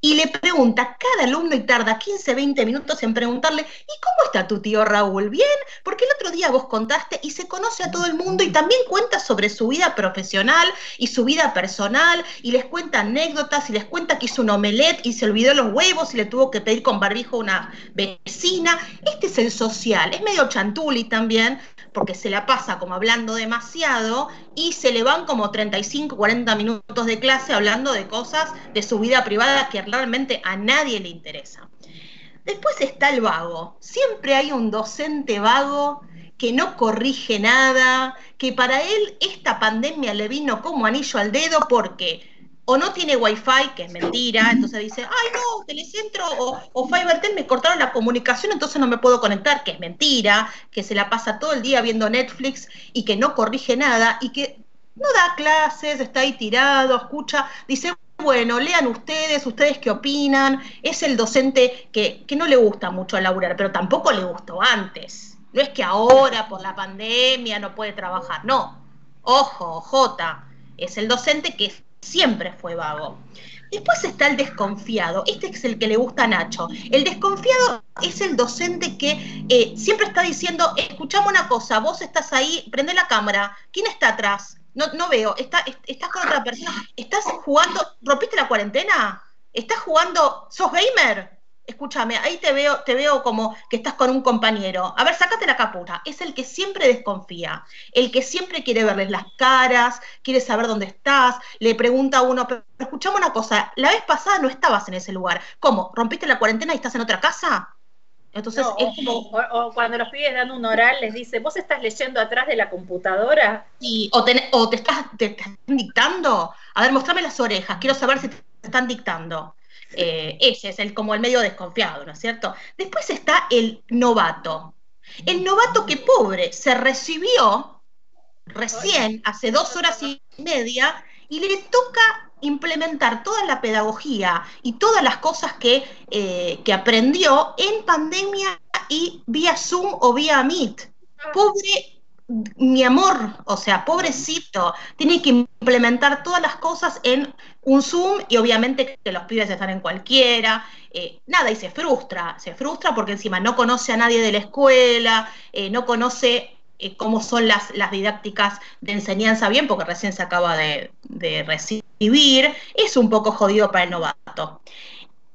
y le pregunta a cada alumno y tarda 15, 20 minutos en preguntarle, ¿y cómo está tu tío Raúl? ¿Bien? Porque el otro día vos contaste y se conoce a todo el mundo y también cuenta sobre su vida profesional y su vida personal y les cuenta anécdotas y les cuenta que hizo un omelette y se olvidó los huevos y le tuvo que pedir con barbijo a una vecina. Este es el social, es medio chantuli también, porque se la pasa como hablando demasiado y se le van como 35, 40 minutos de clase hablando de cosas de su vida privada que realmente a nadie le interesa. Después está el vago. Siempre hay un docente vago que no corrige nada, que para él esta pandemia le vino como anillo al dedo porque o no tiene wifi, que es mentira, entonces dice, ay no, Telecentro o, o me cortaron la comunicación, entonces no me puedo conectar, que es mentira, que se la pasa todo el día viendo Netflix y que no corrige nada y que no da clases, está ahí tirado, escucha, dice, bueno, lean ustedes, ustedes qué opinan. Es el docente que, que no le gusta mucho laburar, pero tampoco le gustó antes. No es que ahora por la pandemia no puede trabajar, no. Ojo, J, es el docente que siempre fue vago. Después está el desconfiado. Este es el que le gusta a Nacho. El desconfiado es el docente que eh, siempre está diciendo, escuchame una cosa, vos estás ahí, prende la cámara, ¿quién está atrás? No, no veo, está, estás con otra persona, estás jugando, ¿rompiste la cuarentena? ¿Estás jugando, sos gamer? Escúchame, ahí te veo, te veo como que estás con un compañero. A ver, sácate la caputa. Es el que siempre desconfía, el que siempre quiere verles las caras, quiere saber dónde estás, le pregunta a uno, pero escuchame una cosa, la vez pasada no estabas en ese lugar. ¿Cómo? ¿Rompiste la cuarentena y estás en otra casa? Entonces, es como... o, cuando los pibes dan un oral, les dice, ¿vos estás leyendo atrás de la computadora? Sí, o, o te, estás, te, te están dictando. A ver, mostrame las orejas, quiero saber si te están dictando. Eh, es el, como el medio desconfiado, ¿no es cierto? Después está el novato. El novato que pobre se recibió recién, hace dos horas y media, y le toca implementar toda la pedagogía y todas las cosas que, eh, que aprendió en pandemia y vía Zoom o vía Meet. Pobre mi amor, o sea, pobrecito, tiene que implementar todas las cosas en un Zoom y obviamente que los pibes están en cualquiera, eh, nada, y se frustra, se frustra porque encima no conoce a nadie de la escuela, eh, no conoce eh, cómo son las, las, didácticas de enseñanza bien, porque recién se acaba de, de recibir, es un poco jodido para el novato.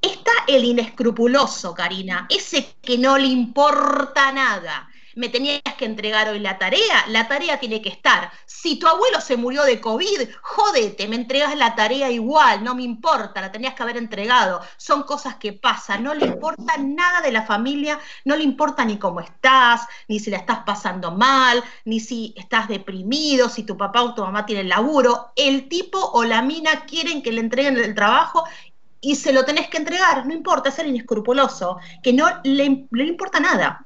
Está el inescrupuloso, Karina, ese que no le importa nada me tenías que entregar hoy la tarea, la tarea tiene que estar. Si tu abuelo se murió de COVID, jódete, me entregas la tarea igual, no me importa, la tenías que haber entregado. Son cosas que pasan, no le importa nada de la familia, no le importa ni cómo estás, ni si la estás pasando mal, ni si estás deprimido, si tu papá o tu mamá tienen laburo. El tipo o la mina quieren que le entreguen el trabajo y se lo tenés que entregar, no importa, es el inescrupuloso, que no le, le importa nada.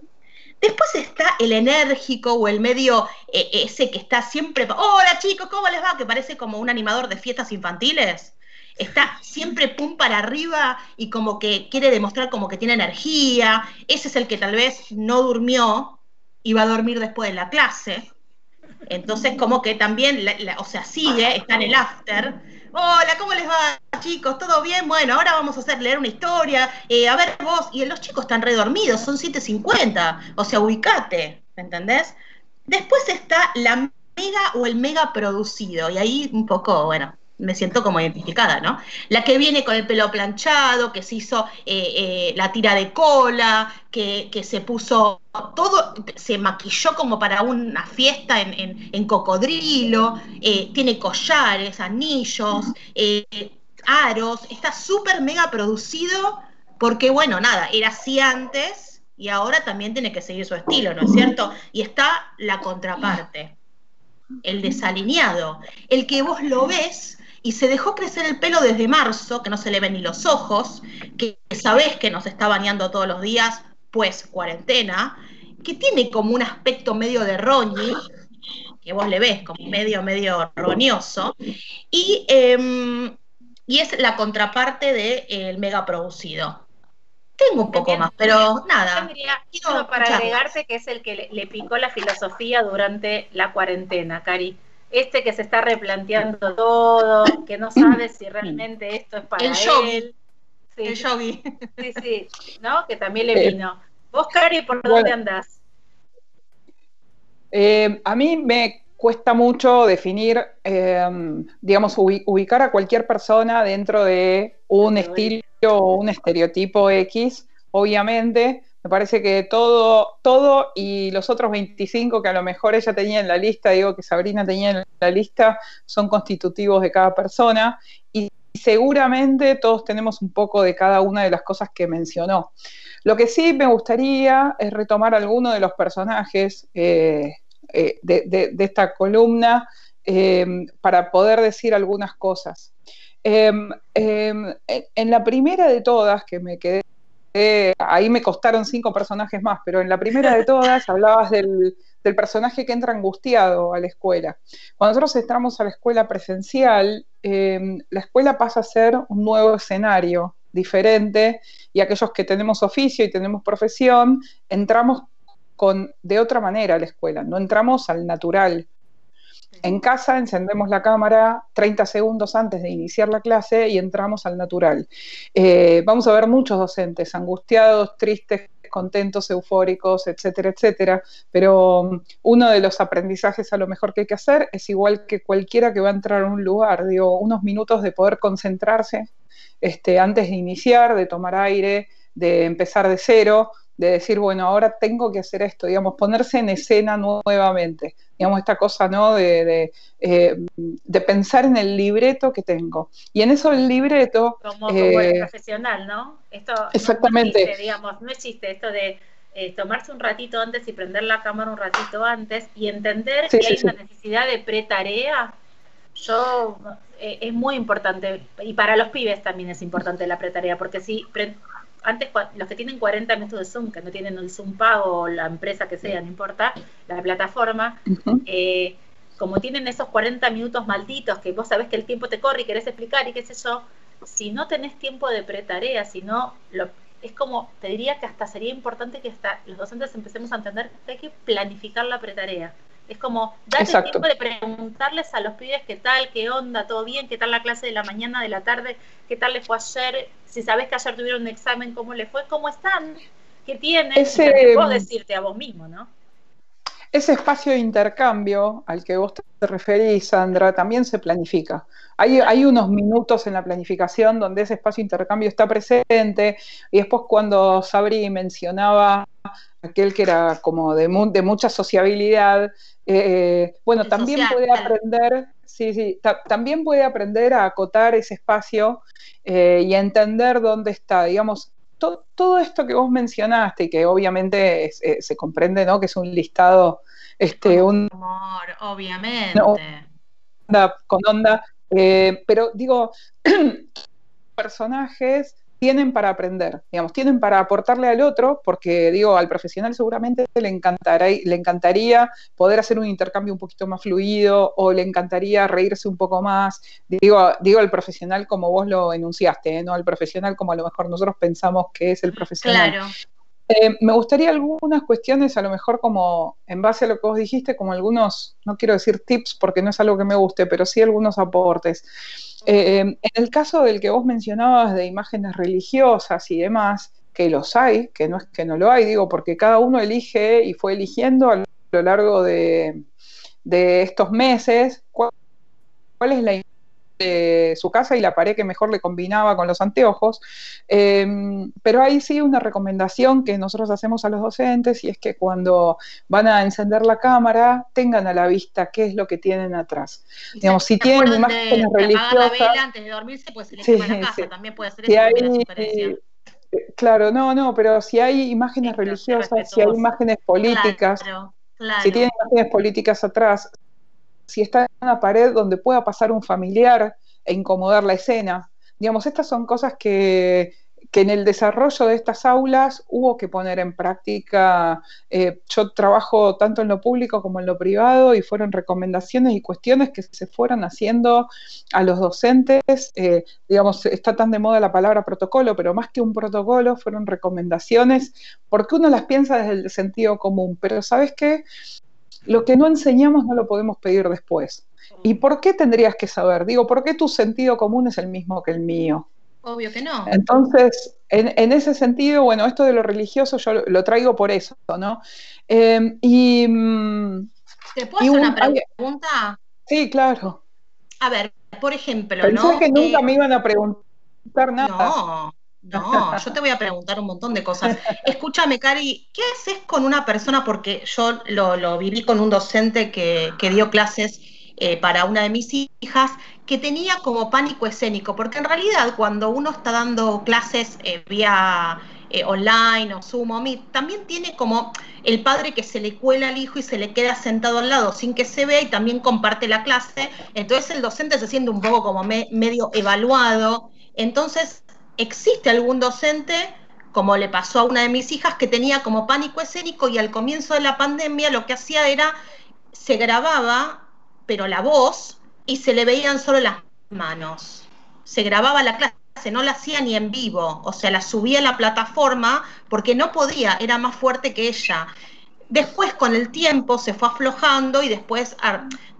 Después está el enérgico o el medio eh, ese que está siempre, hola chicos, ¿cómo les va? Que parece como un animador de fiestas infantiles. Está siempre pum para arriba y como que quiere demostrar como que tiene energía. Ese es el que tal vez no durmió y va a dormir después de la clase. Entonces como que también, o sea, sigue, está en el after Hola, ¿cómo les va, chicos? ¿Todo bien? Bueno, ahora vamos a hacer leer una historia. Eh, a ver vos, y los chicos están redormidos, son 7.50. O sea, ubicate, ¿me entendés? Después está la mega o el mega producido. Y ahí un poco, bueno, me siento como identificada, ¿no? La que viene con el pelo planchado, que se hizo eh, eh, la tira de cola, que, se puso todo, se maquilló como para una fiesta en, cocodrilo, eh, tiene collares, anillos, aros, está súper mega producido porque, bueno, nada, era así antes y ahora también tiene que seguir su estilo, ¿no es cierto? Y está la contraparte, el desalineado, el que vos lo ves y se dejó crecer el pelo desde marzo, que no se le ven ni los ojos, que sabés que nos está bañando todos los días, pues cuarentena, que tiene como un aspecto medio de roñi, que vos le ves como medio, medio roñoso, y, em, y es la contraparte del de, mega producido. Tengo un poco más, pero nada. para agregarte que es el que le picó la filosofía durante la cuarentena, Cari este que se está replanteando todo, que no sabe si realmente esto es para él. Sí. El yogi. Sí, sí, ¿no? Que también le vino. Vos, Cari, ¿por dónde andás? Eh, a mí me cuesta mucho definir, eh, digamos, ubicar a cualquier persona dentro de un estilo o un estereotipo X, obviamente, me parece que todo, todo y los otros 25 que a lo mejor ella tenía en la lista, digo que Sabrina tenía en la lista, son constitutivos de cada persona y seguramente todos tenemos un poco de cada una de las cosas que mencionó. Lo que sí me gustaría es retomar alguno de los personajes eh, eh, de, esta columna eh, para poder decir algunas cosas. Em, em, en la primera de todas, que me quedé ahí me costaron cinco personajes más, pero en la primera de todas hablabas del, del personaje que entra angustiado a la escuela. Cuando nosotros entramos a la escuela presencial, em, la escuela pasa a ser un nuevo escenario diferente y aquellos que tenemos oficio y tenemos profesión, entramos con, de otra manera a la escuela, no entramos al natural. En casa encendemos la cámara 30 segundos antes de iniciar la clase y entramos al natural. Eh, vamos a ver muchos docentes angustiados, tristes, contentos, eufóricos, etcétera, etcétera. Pero um, uno de los aprendizajes a lo mejor que hay que hacer es igual que cualquiera que va a entrar a un lugar, digo, unos minutos de poder concentrarse este, antes de iniciar, de tomar aire, de empezar de cero, de decir, bueno, ahora tengo que hacer esto, digamos, ponerse en escena nuevamente, digamos, esta cosa, ¿no? De, eh, de, pensar en el libreto que tengo. Y en eso el libreto... Como, el eh, profesional, ¿no? Esto exactamente. No existe, digamos, no existe esto de eh, tomarse un ratito antes y prender la cámara un ratito antes y entender que hay una necesidad de pre-tarea. Yo, es muy importante, y para los pibes también es importante la pre-tarea, porque si antes los que tienen 40 minutos de Zoom, que no tienen el Zoom pago o la empresa que sea, no importa, la plataforma, eh, como tienen esos 40 minutos malditos que vos sabés que el tiempo te corre y querés explicar y qué sé yo, si no tenés tiempo de pretarea, si no, lo, es como, te diría que hasta sería importante que hasta los docentes empecemos a entender que hay que planificar la pretarea. Es como, date tiempo de preguntarles a los pibes qué tal, qué onda, todo bien, qué tal la clase de la mañana, de la tarde, qué tal les fue ayer, si sabes que ayer tuvieron un examen, cómo les fue, cómo están, qué tienen, Ese, vos decirte a vos mismo, ¿no? Ese espacio de intercambio al que vos te referís, Sandra, también se planifica. Hay, hay, unos minutos en la planificación donde ese espacio de intercambio está presente y después cuando Sabri mencionaba aquel que era como de, de mucha sociabilidad, eh, bueno, también puede aprender, sí, sí, también puede aprender a acotar ese espacio eh, y a entender dónde está, digamos, todo esto que vos mencionaste y que obviamente eh, se comprende, ¿no? Que es un listado, este, un amor, obviamente, con onda, pero digo, personajes tienen para aprender, digamos, tienen para aportarle al otro, porque digo, al profesional seguramente le, encantará, le encantaría poder hacer un intercambio un poquito más fluido o le encantaría reírse un poco más. Digo, digo al profesional como vos lo enunciaste, ¿eh? no al profesional como a lo mejor nosotros pensamos que es el profesional. Claro. Eh, me gustaría algunas cuestiones, a lo mejor como en base a lo que vos dijiste, como algunos, no quiero decir tips porque no es algo que me guste, pero sí algunos aportes. Eh, en el caso del que vos mencionabas de imágenes religiosas y demás, que los hay, que no es que no lo hay, digo, porque cada uno elige y fue eligiendo a lo largo de, de estos meses cuál, cuál es la su casa y la pared que mejor le combinaba con los anteojos. Em, pero ahí sí una recomendación que nosotros hacemos a los docentes y es que cuando van a encender la cámara tengan a la vista qué es lo que tienen atrás. Digamos, si tienen imágenes religiosas... La vela antes de dormirse, pues se les sí, la casa, también puede ser si hay, eh, Claro, no, no, pero si hay imágenes religiosas, si hay imágenes políticas, si tienen imágenes políticas atrás, si está en una pared donde pueda pasar un familiar e incomodar la escena. Digamos, estas son cosas que, en el desarrollo de estas aulas hubo que poner en práctica. Eh, yo trabajo tanto en lo público como en lo privado y fueron recomendaciones y cuestiones que se fueron haciendo a los docentes. Eh, digamos, está tan de moda la palabra protocolo, pero más que un protocolo fueron recomendaciones porque uno las piensa desde el sentido común. Pero ¿sabes qué? Lo que no enseñamos no lo podemos pedir después. ¿Y por qué tendrías que saber? Digo, ¿por qué tu sentido común es el mismo que el mío? Obvio que no. Entonces, en, ese sentido, bueno, esto de lo religioso yo lo, traigo por eso, ¿no? Em, y, mm, ¿Te puedo hacer una pregunta? Sí, claro. A ver, por ejemplo, Pensé que nunca eh, me iban a preguntar nada. No, no, yo te voy a preguntar un montón de cosas. Escúchame, Cari, ¿qué haces con una persona? Porque yo lo, viví con un docente que, dio clases eh, para una de mis hijas, que tenía como pánico escénico, porque en realidad cuando uno está dando clases eh, vía eh, online o Zoom o Meet, también tiene como el padre que se le cuela al hijo y se le queda sentado al lado sin que se vea y también comparte la clase. Entonces el docente se siente un poco como medio evaluado. Entonces ¿existe algún docente como le pasó a una de mis hijas que tenía como pánico escénico y al comienzo de la pandemia lo que hacía era, se grababa, pero la voz, y se le veían solo las manos. Se grababa la clase, no la hacía ni en vivo, o sea, la subía a la plataforma porque no podía, era más fuerte que ella. Después, con el tiempo, se fue aflojando y después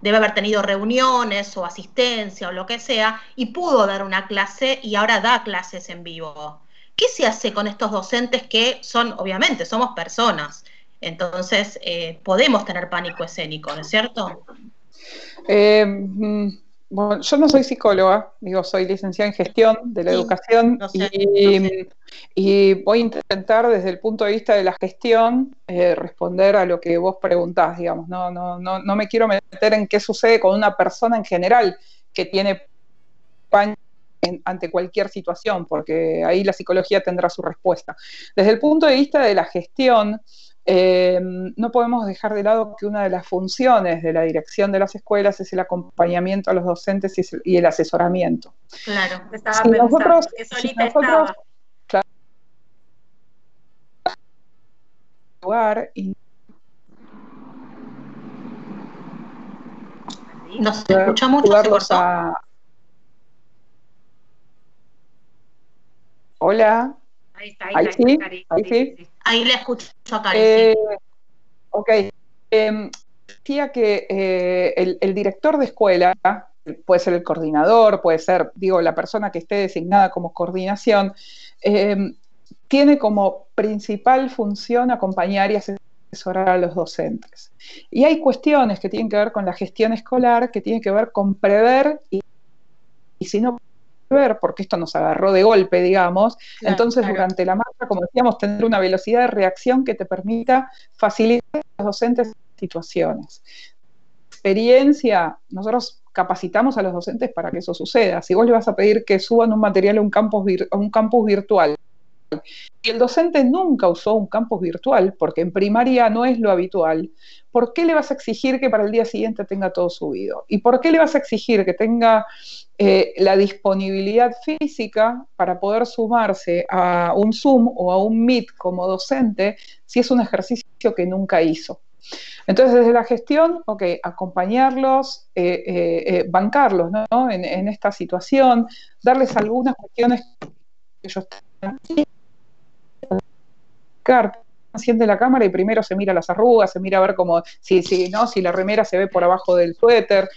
debe haber tenido reuniones o asistencia o lo que sea, y pudo dar una clase y ahora da clases en vivo. ¿Qué se hace con estos docentes que son, obviamente, somos personas? Entonces, eh, podemos tener pánico escénico, ¿no es cierto? Eh, mm, bueno, yo no soy psicóloga, digo, soy licenciada en gestión de la educación y, voy a intentar desde el punto de vista de la gestión eh, responder a lo que vos preguntás, digamos, no, no, no, no me quiero meter en qué sucede con una persona en general que tiene pánico ante cualquier situación, porque ahí la psicología tendrá su respuesta. Desde el punto de vista de la gestión, eh, no podemos dejar de lado que una de las funciones de la dirección de las escuelas es el acompañamiento a los docentes y, el asesoramiento. Claro, estaba si nosotros, si nosotros claro, y nos escucha mucho, se Hola. Ahí está, ahí, sí, ahí sí. Ahí le escucho a Cari. Eh, ok. Em, decía que eh, el, director de escuela, puede ser el coordinador, puede ser, digo, la persona que esté designada como coordinación, em, tiene como principal función acompañar y asesorar a los docentes. Y hay cuestiones que tienen que ver con la gestión escolar, que tienen que ver con prever y, y si no ver, porque esto nos agarró de golpe, digamos. Entonces, durante la marcha, como decíamos, tener una velocidad de reacción que te permita facilitar a los docentes situaciones. Experiencia, nosotros capacitamos a los docentes para que eso suceda. Si vos le vas a pedir que suban un material a un campus, a un campus virtual, y el docente nunca usó un campus virtual, porque en primaria no es lo habitual, ¿por qué le vas a exigir que para el día siguiente tenga todo subido? ¿Y por qué le vas a exigir que tenga eh, la disponibilidad física para poder sumarse a un Zoom o a un Meet como docente si es un ejercicio que nunca hizo? Entonces, desde la gestión, ok, acompañarlos, eh, eh, bancarlos ¿no? en, esta situación, darles algunas cuestiones que ellos enciende la cámara y primero se mira las arrugas, se mira a ver cómo, si, si, ¿no? si la remera se ve por abajo del suéter.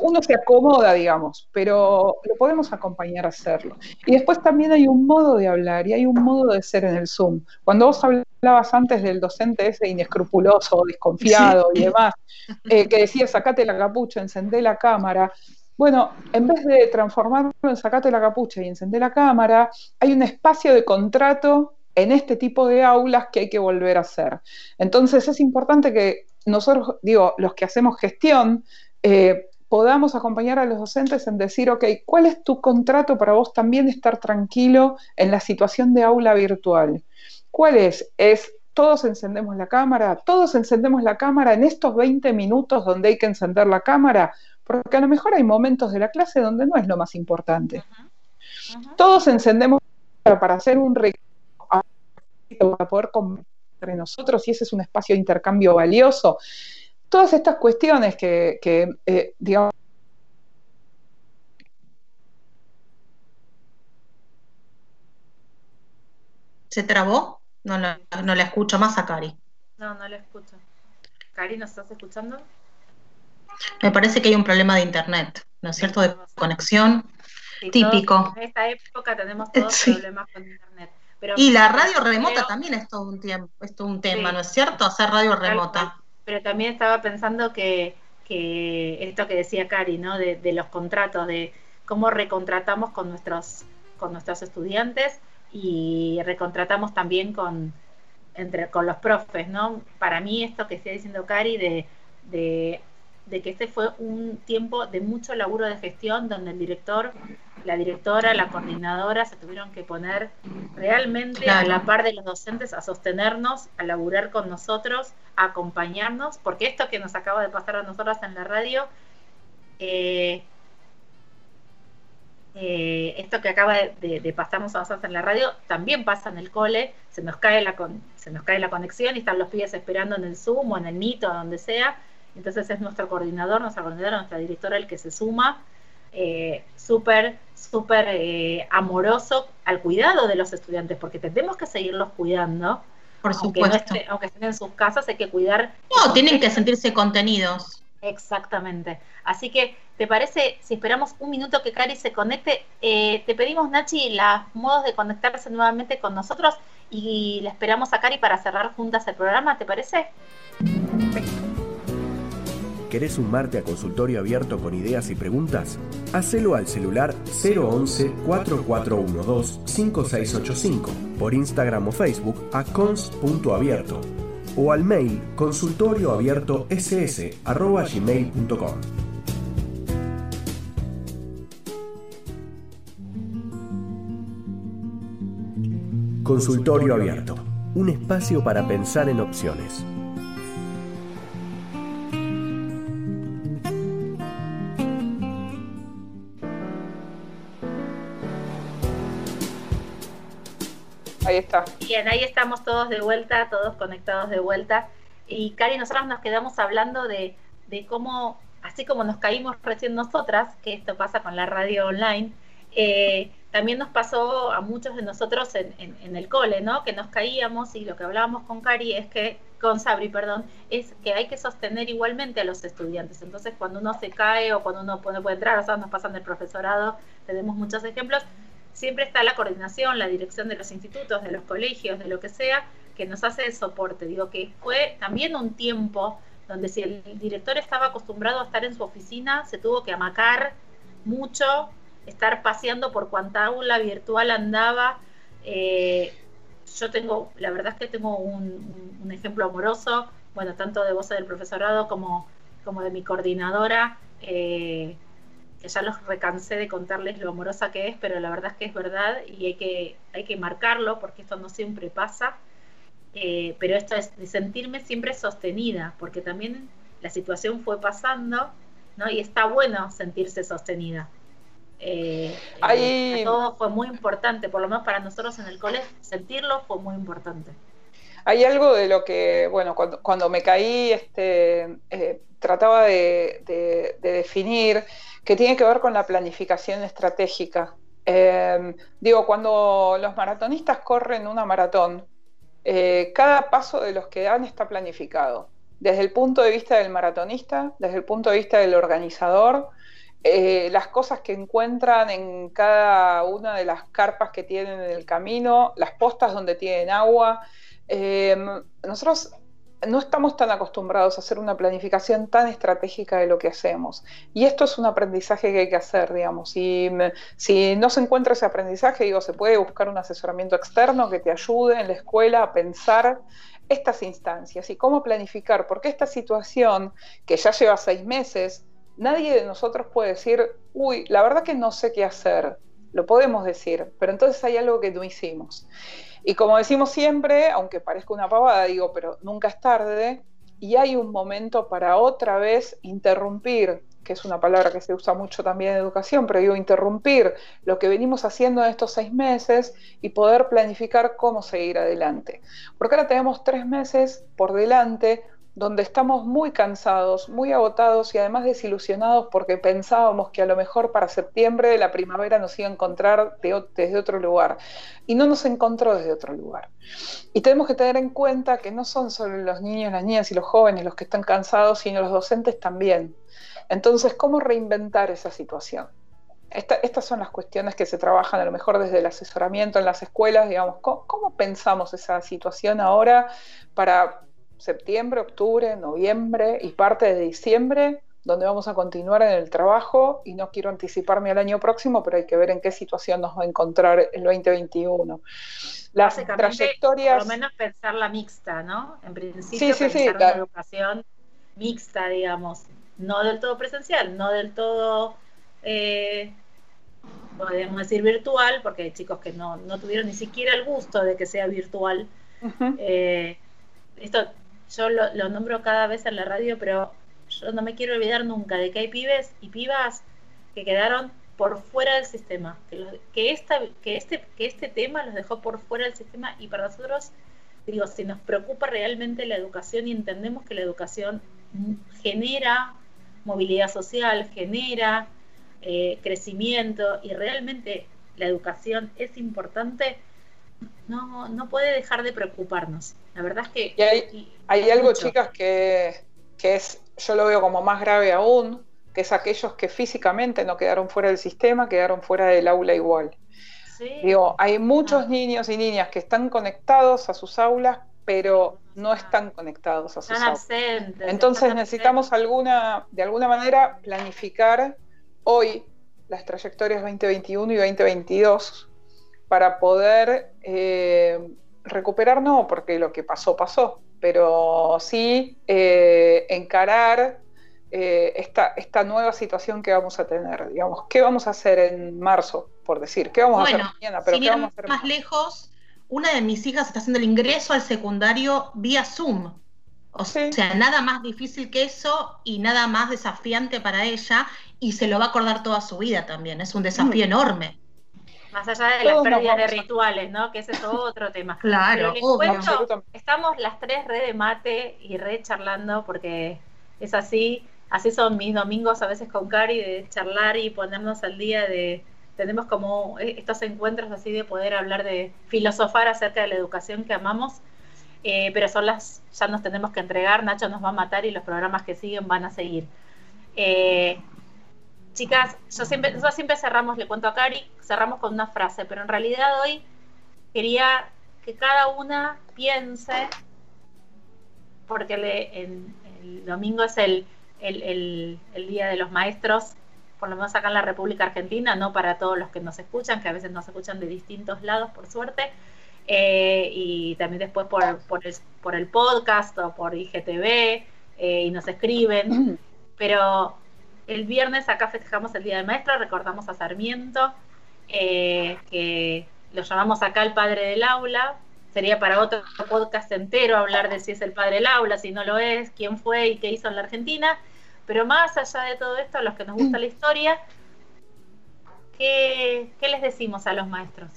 Uno se acomoda, digamos, pero lo podemos acompañar a hacerlo. Y después también hay un modo de hablar y hay un modo de ser en el Zoom. Cuando vos hablabas antes del docente ese inescrupuloso, desconfiado y demás, eh, que decía sacate la capucha, encendé la cámara, bueno, en vez de transformarlo en sacate la capucha y encender la cámara, hay un espacio de contrato en este tipo de aulas que hay que volver a hacer. Entonces es importante que nosotros, digo, los que hacemos gestión, eh, podamos acompañar a los docentes en decir, ok, ¿cuál es tu contrato para vos también estar tranquilo en la situación de aula virtual? ¿Cuál es? Es todos encendemos la cámara, todos encendemos la cámara en estos 20 minutos donde hay que encender la cámara, porque a lo mejor hay momentos de la clase donde no es lo más importante. Todos encendemos para hacer un recurso para poder entre nosotros y ese es un espacio de intercambio valioso. Todas estas cuestiones que, eh, digamos, ¿Se trabó? No, no, no la escucho más a Cari. No, no la escucho. Cari, ¿nos estás escuchando? Me parece que hay un problema de internet, ¿no es cierto? De conexión. típico. en esta época tenemos todos problemas con internet y la radio remota también es todo un, tiempo, es todo un tema, ¿no es cierto? Hacer radio remota. Pero también estaba pensando que, esto que decía Cari, ¿no? De, los contratos, de cómo recontratamos con nuestros, con nuestros estudiantes y recontratamos también con, entre, con los profes, ¿no? Para mí esto que está diciendo Cari de, de, de que este fue un tiempo de mucho laburo de gestión donde el director la directora, la coordinadora se tuvieron que poner realmente a la par de los docentes a sostenernos, a laburar con nosotros, a acompañarnos, porque esto que nos acaba de pasar a nosotros en la radio, eh, eh, esto que acaba de, pasarnos a nosotros en la radio también pasa en el cole, se nos cae la se nos cae la conexión y están los pibes esperando en el Zoom o en el Meet o donde sea. Entonces es nuestro coordinador, nuestra coordinadora, nuestra directora el que se suma, eh, súper, súper eh, amoroso al cuidado de los estudiantes, porque tenemos que seguirlos cuidando. Por supuesto. aunque estén en sus casas, hay que cuidar. No, tienen que sentirse contenidos. Exactamente. Así que, ¿te parece si esperamos un minuto que Cari se conecte? Eh, te pedimos, Nachi, los modos de conectarse nuevamente con nosotros y le esperamos a Cari para cerrar juntas el programa, ¿te parece? ¿Querés sumarte a consultorio abierto con ideas y preguntas? Hacelo al celular 011-4412-5685, por Instagram o Facebook a cons.abierto o al mail consultorioabiertoss.gmail.com. Consultorio Abierto, un espacio para pensar en opciones. Ahí está. Bien, ahí estamos todos de vuelta, todos conectados de vuelta. Y Cari, nosotros nos quedamos hablando de, cómo, así como nos caímos recién nosotras, que esto pasa con la radio online, eh, también nos pasó a muchos de nosotros en, el cole, ¿no? Que nos caíamos y lo que hablábamos con Cari es que, con Sabri, perdón, es que hay que sostener igualmente a los estudiantes. Entonces, cuando uno se cae o cuando uno puede, puede entrar, o sea, nos pasan del profesorado, tenemos muchos ejemplos, siempre está la coordinación, la dirección de los institutos, de los colegios, de lo que sea, que nos hace el soporte. Digo que fue también un tiempo donde si el director estaba acostumbrado a estar en su oficina, se tuvo que amacar mucho, estar paseando por cuanta aula virtual andaba. Eh, yo tengo, la verdad es que tengo un, ejemplo amoroso, bueno, tanto de voz del profesorado como, como de mi coordinadora. Eh, que ya los recansé de contarles lo amorosa que es, pero la verdad es que es verdad y hay que, hay que marcarlo porque esto no siempre pasa. Eh, pero esto es de sentirme siempre sostenida, porque también la situación fue pasando, ¿no? Y está bueno sentirse sostenida. Eh, eh todo fue muy importante, por lo menos para nosotros en el colegio, sentirlo fue muy importante. Hay algo de lo que, bueno, cuando, cuando me caí, este, eh, trataba de, de, de definir que tiene que ver con la planificación estratégica. Em, digo, cuando los maratonistas corren una maratón, eh, cada paso de los que dan está planificado. Desde el punto de vista del maratonista, desde el punto de vista del organizador, eh, las cosas que encuentran en cada una de las carpas que tienen en el camino, las postas donde tienen agua. Em, nosotros no estamos tan acostumbrados a hacer una planificación tan estratégica de lo que hacemos. Y esto es un aprendizaje que hay que hacer, digamos. Si, si no se encuentra ese aprendizaje, digo, se puede buscar un asesoramiento externo que te ayude en la escuela a pensar estas instancias y cómo planificar, porque esta situación que ya lleva seis meses, nadie de nosotros puede decir, uy, la verdad que no sé qué hacer. Lo podemos decir, pero entonces hay algo que no hicimos. Y como decimos siempre, aunque parezca una pavada, digo, pero nunca es tarde, y hay un momento para otra vez interrumpir, que es una palabra que se usa mucho también en educación, pero digo, interrumpir lo que venimos haciendo en estos seis meses y poder planificar cómo seguir adelante. Porque ahora tenemos tres meses por delante donde estamos muy cansados, muy agotados y además desilusionados porque pensábamos que a lo mejor para septiembre la primavera nos iba a encontrar desde otro lugar y no nos encontró desde otro lugar. Y tenemos que tener en cuenta que no son solo los niños, las niñas y los jóvenes los que están cansados, sino los docentes también. Entonces, ¿cómo reinventar esa situación? estas son las cuestiones que se trabajan a lo mejor desde el asesoramiento en las escuelas, digamos, cómo pensamos esa situación ahora para septiembre, octubre, noviembre y parte de diciembre, donde vamos a continuar en el trabajo y no quiero anticiparme al año próximo, pero hay que ver en qué situación nos va a encontrar el 2021. Las trayectorias... Por lo menos pensar la mixta, ¿no? En principio sí, pensar la... educación mixta, digamos, no del todo presencial, no del todo... Eh, podemos decir virtual, porque hay chicos que no, tuvieron ni siquiera el gusto de que sea virtual. Eh, esto yo lo, nombro cada vez en la radio, pero yo no me quiero olvidar nunca de que hay pibes y pibas que quedaron por fuera del sistema, que, que, esta, que, este, que este tema los dejó por fuera del sistema y para nosotros, digo, si nos preocupa realmente la educación y entendemos que la educación genera movilidad social, genera eh, crecimiento y realmente la educación es importante, no, no puede dejar de preocuparnos. La verdad es que... hay, hay algo, chicas, que, que es, yo lo veo como más grave aún, que es aquellos que físicamente no quedaron fuera del sistema, quedaron fuera del aula igual. Digo, hay muchos ah. niños y niñas que están conectados a sus aulas, pero no están conectados a sus aulas. Entonces necesitamos alguna, de alguna manera planificar hoy las trayectorias 2021 y 2022 para poder eh, recuperar, no, porque lo que pasó, pasó, pero sí eh, encarar eh, esta, esta nueva situación que vamos a tener. Digamos, ¿qué vamos a hacer en marzo, por decir? ¿Qué vamos a hacer mañana? Pero ¿qué vamos a hacer más lejos, una de mis hijas está haciendo el ingreso al secundario vía Zoom. O sea, nada más difícil que eso y nada más desafiante para ella y se lo va a acordar toda su vida también. Es un desafío mm. enorme. Más allá de las pérdidas de rituales, ¿no? Que ese es otro tema. Claro, estamos las tres re de mate y re charlando porque es así. Así son mis domingos a veces con Cari de charlar y ponernos al día de... Tenemos como estos encuentros así de poder hablar de filosofar acerca de la educación que amamos. Eh, pero son las, ya nos tenemos que entregar, Nacho nos va a matar y los programas que siguen van a seguir. Eh, chicas, yo siempre, nosotros siempre cerramos, le cuento a Cari, cerramos con una frase, pero en realidad hoy quería que cada una piense, porque el domingo es el, el, Día de los Maestros, por lo menos acá en la República Argentina, no para todos los que nos escuchan, que a veces nos escuchan de distintos lados, por suerte, eh, y también después por, por, el, por el podcast o por IGTV, eh, y nos escriben, pero el viernes acá festejamos el Día del Maestro, recordamos a Sarmiento, eh, que lo llamamos acá el padre del aula. Sería para otro podcast entero hablar de si es el padre del aula, si no lo es, quién fue y qué hizo en la Argentina. Pero más allá de todo esto, a los que nos gusta la historia, ¿qué, les decimos a los maestros?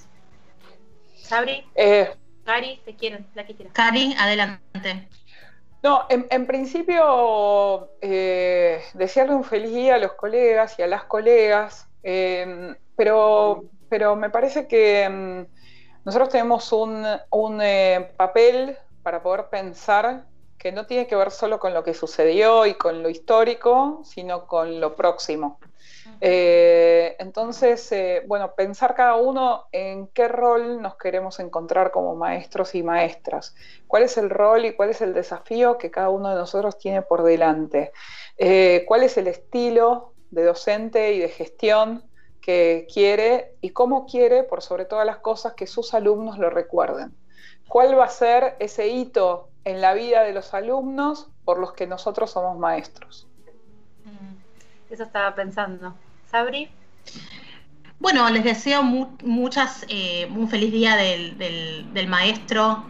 Sabri, eh, Cari, te quieren, la que quieras. Cari, adelante. No, en, principio, eh, desearle un feliz día a los colegas y a las colegas, em, pero, pero me parece que em, nosotros tenemos un, un eh, papel para poder pensar que no tiene que ver solo con lo que sucedió y con lo histórico, sino con lo próximo. Eh, entonces, eh, bueno, pensar cada uno en qué rol nos queremos encontrar como maestros y maestras, cuál es el rol y cuál es el desafío que cada uno de nosotros tiene por delante, eh, cuál es el estilo de docente y de gestión que quiere y cómo quiere, por sobre todas las cosas, que sus alumnos lo recuerden. ¿Cuál va a ser ese hito en la vida de los alumnos por los que nosotros somos maestros? Mm, eso estaba pensando. Sabri. Bueno, les deseo muchas, eh, un feliz día del, maestro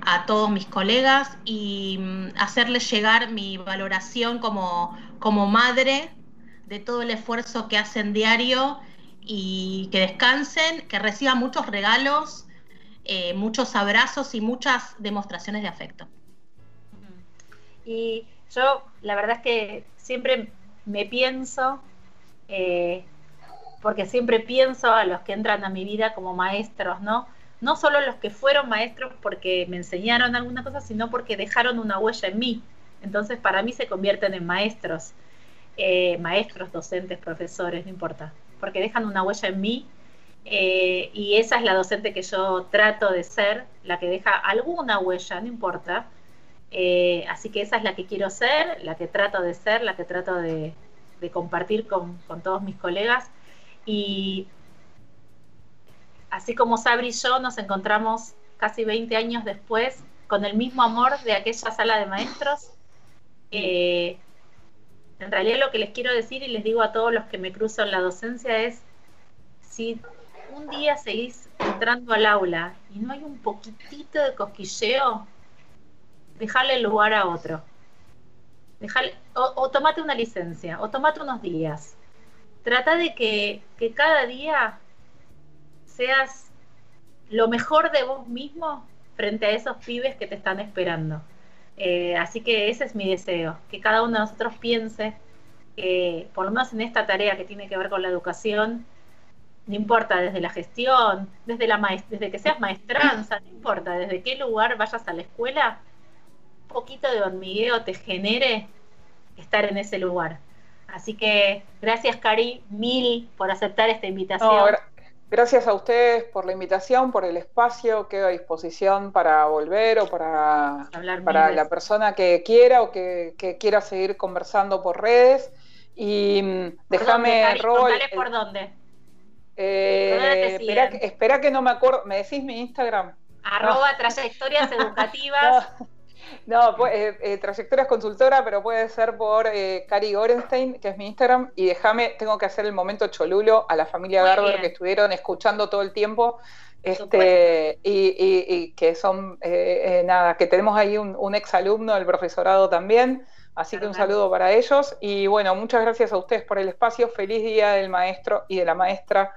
a todos mis colegas y mm, hacerles llegar mi valoración como, como madre de todo el esfuerzo que hacen diario y que descansen, que reciban muchos regalos, eh, muchos abrazos y muchas demostraciones de afecto. Y yo, la verdad es que siempre me pienso eh, porque siempre pienso a los que entran a mi vida como maestros, ¿no? No solo los que fueron maestros porque me enseñaron alguna cosa, sino porque dejaron una huella en mí. Entonces, para mí se convierten en maestros, eh, maestros, docentes, profesores, no importa, porque dejan una huella en mí eh, y esa es la docente que yo trato de ser, la que deja alguna huella, no importa. así que esa es la que quiero ser, la que trato de ser, la que trato de, de compartir con, todos mis colegas. Y así como Sabri y yo nos encontramos casi 20 años después con el mismo amor de aquella sala de maestros, eh, en realidad lo que les quiero decir y les digo a todos los que me cruzo en la docencia es, si un día seguís entrando al aula y no hay un poquitito de cosquilleo, dejarle lugar a otro o, tomate una licencia, o tomate unos días. trata de que, que cada día seas lo mejor de vos mismo frente a esos pibes que te están esperando. Eh, así que ese es mi deseo, que cada uno de nosotros piense que, por lo menos en esta tarea que tiene que ver con la educación, no importa desde la gestión, desde, la desde que seas maestranza, no importa desde qué lugar vayas a la escuela, poquito de hormigueo te genere estar en ese lugar. Así que gracias, Cari, mil por aceptar esta invitación. gracias a ustedes por la invitación, por el espacio. Quedo a disposición para volver o para, para la persona que quiera o que, quiera seguir conversando por redes. Y mm, déjame, Rol. por dónde. Eh, espera, que no me acuerdo. ¿Me decís mi Instagram? Arroba trayectorias educativas. No, pues, eh, eh, trayectorias consultora, pero puede ser por eh, Cari Gorenstein, que es mi Instagram. Y déjame, tengo que hacer el momento cholulo a la familia Garber que estuvieron escuchando todo el tiempo. Este, y, que son, nada, que tenemos ahí un, un ex alumno del profesorado también. Así que un saludo para ellos. Y bueno, muchas gracias a ustedes por el espacio. Feliz día del maestro y de la maestra.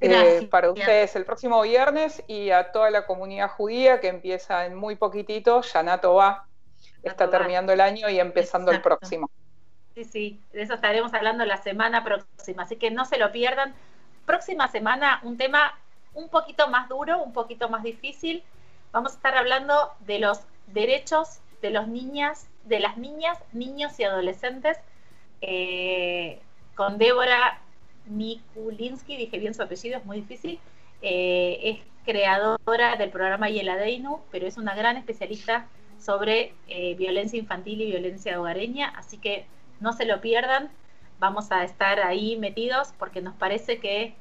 Eh, para ustedes el próximo viernes y a toda la comunidad judía que empieza en muy poquitito, Yanato va, está terminando el año y empezando el próximo. Sí, sí, de eso estaremos hablando la semana próxima, así que no se lo pierdan. Próxima semana un tema un poquito más duro, un poquito más difícil. Vamos a estar hablando de los derechos de los niñas, de las niñas, niños y adolescentes, eh, con Débora Mikulinski, dije bien su apellido, es muy difícil. Eh, es creadora del programa Yeladeinu, pero es una gran especialista sobre eh, violencia infantil y violencia hogareña, así que no se lo pierdan, vamos a estar ahí metidos porque nos parece que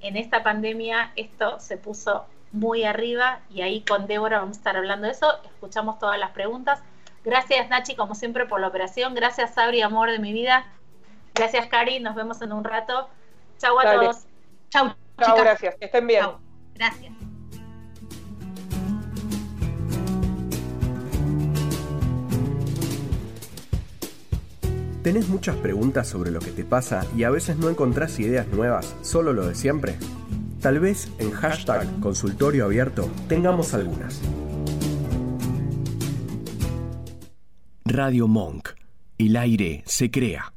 en esta pandemia esto se puso muy arriba y ahí con Débora vamos a estar hablando de eso, escuchamos todas las preguntas. Gracias Nachi, como siempre, por la operación, gracias Sabri, amor de mi vida, Gracias, Cari. Nos vemos en un rato. Chau a todos. Chau. Chau, gracias. Que estén bien. Gracias. ¿Tenés muchas preguntas sobre lo que te pasa y a veces no encontrás ideas nuevas, solo lo de siempre? Tal vez en hashtag consultorio abierto tengamos algunas. Radio Monk. El aire se crea.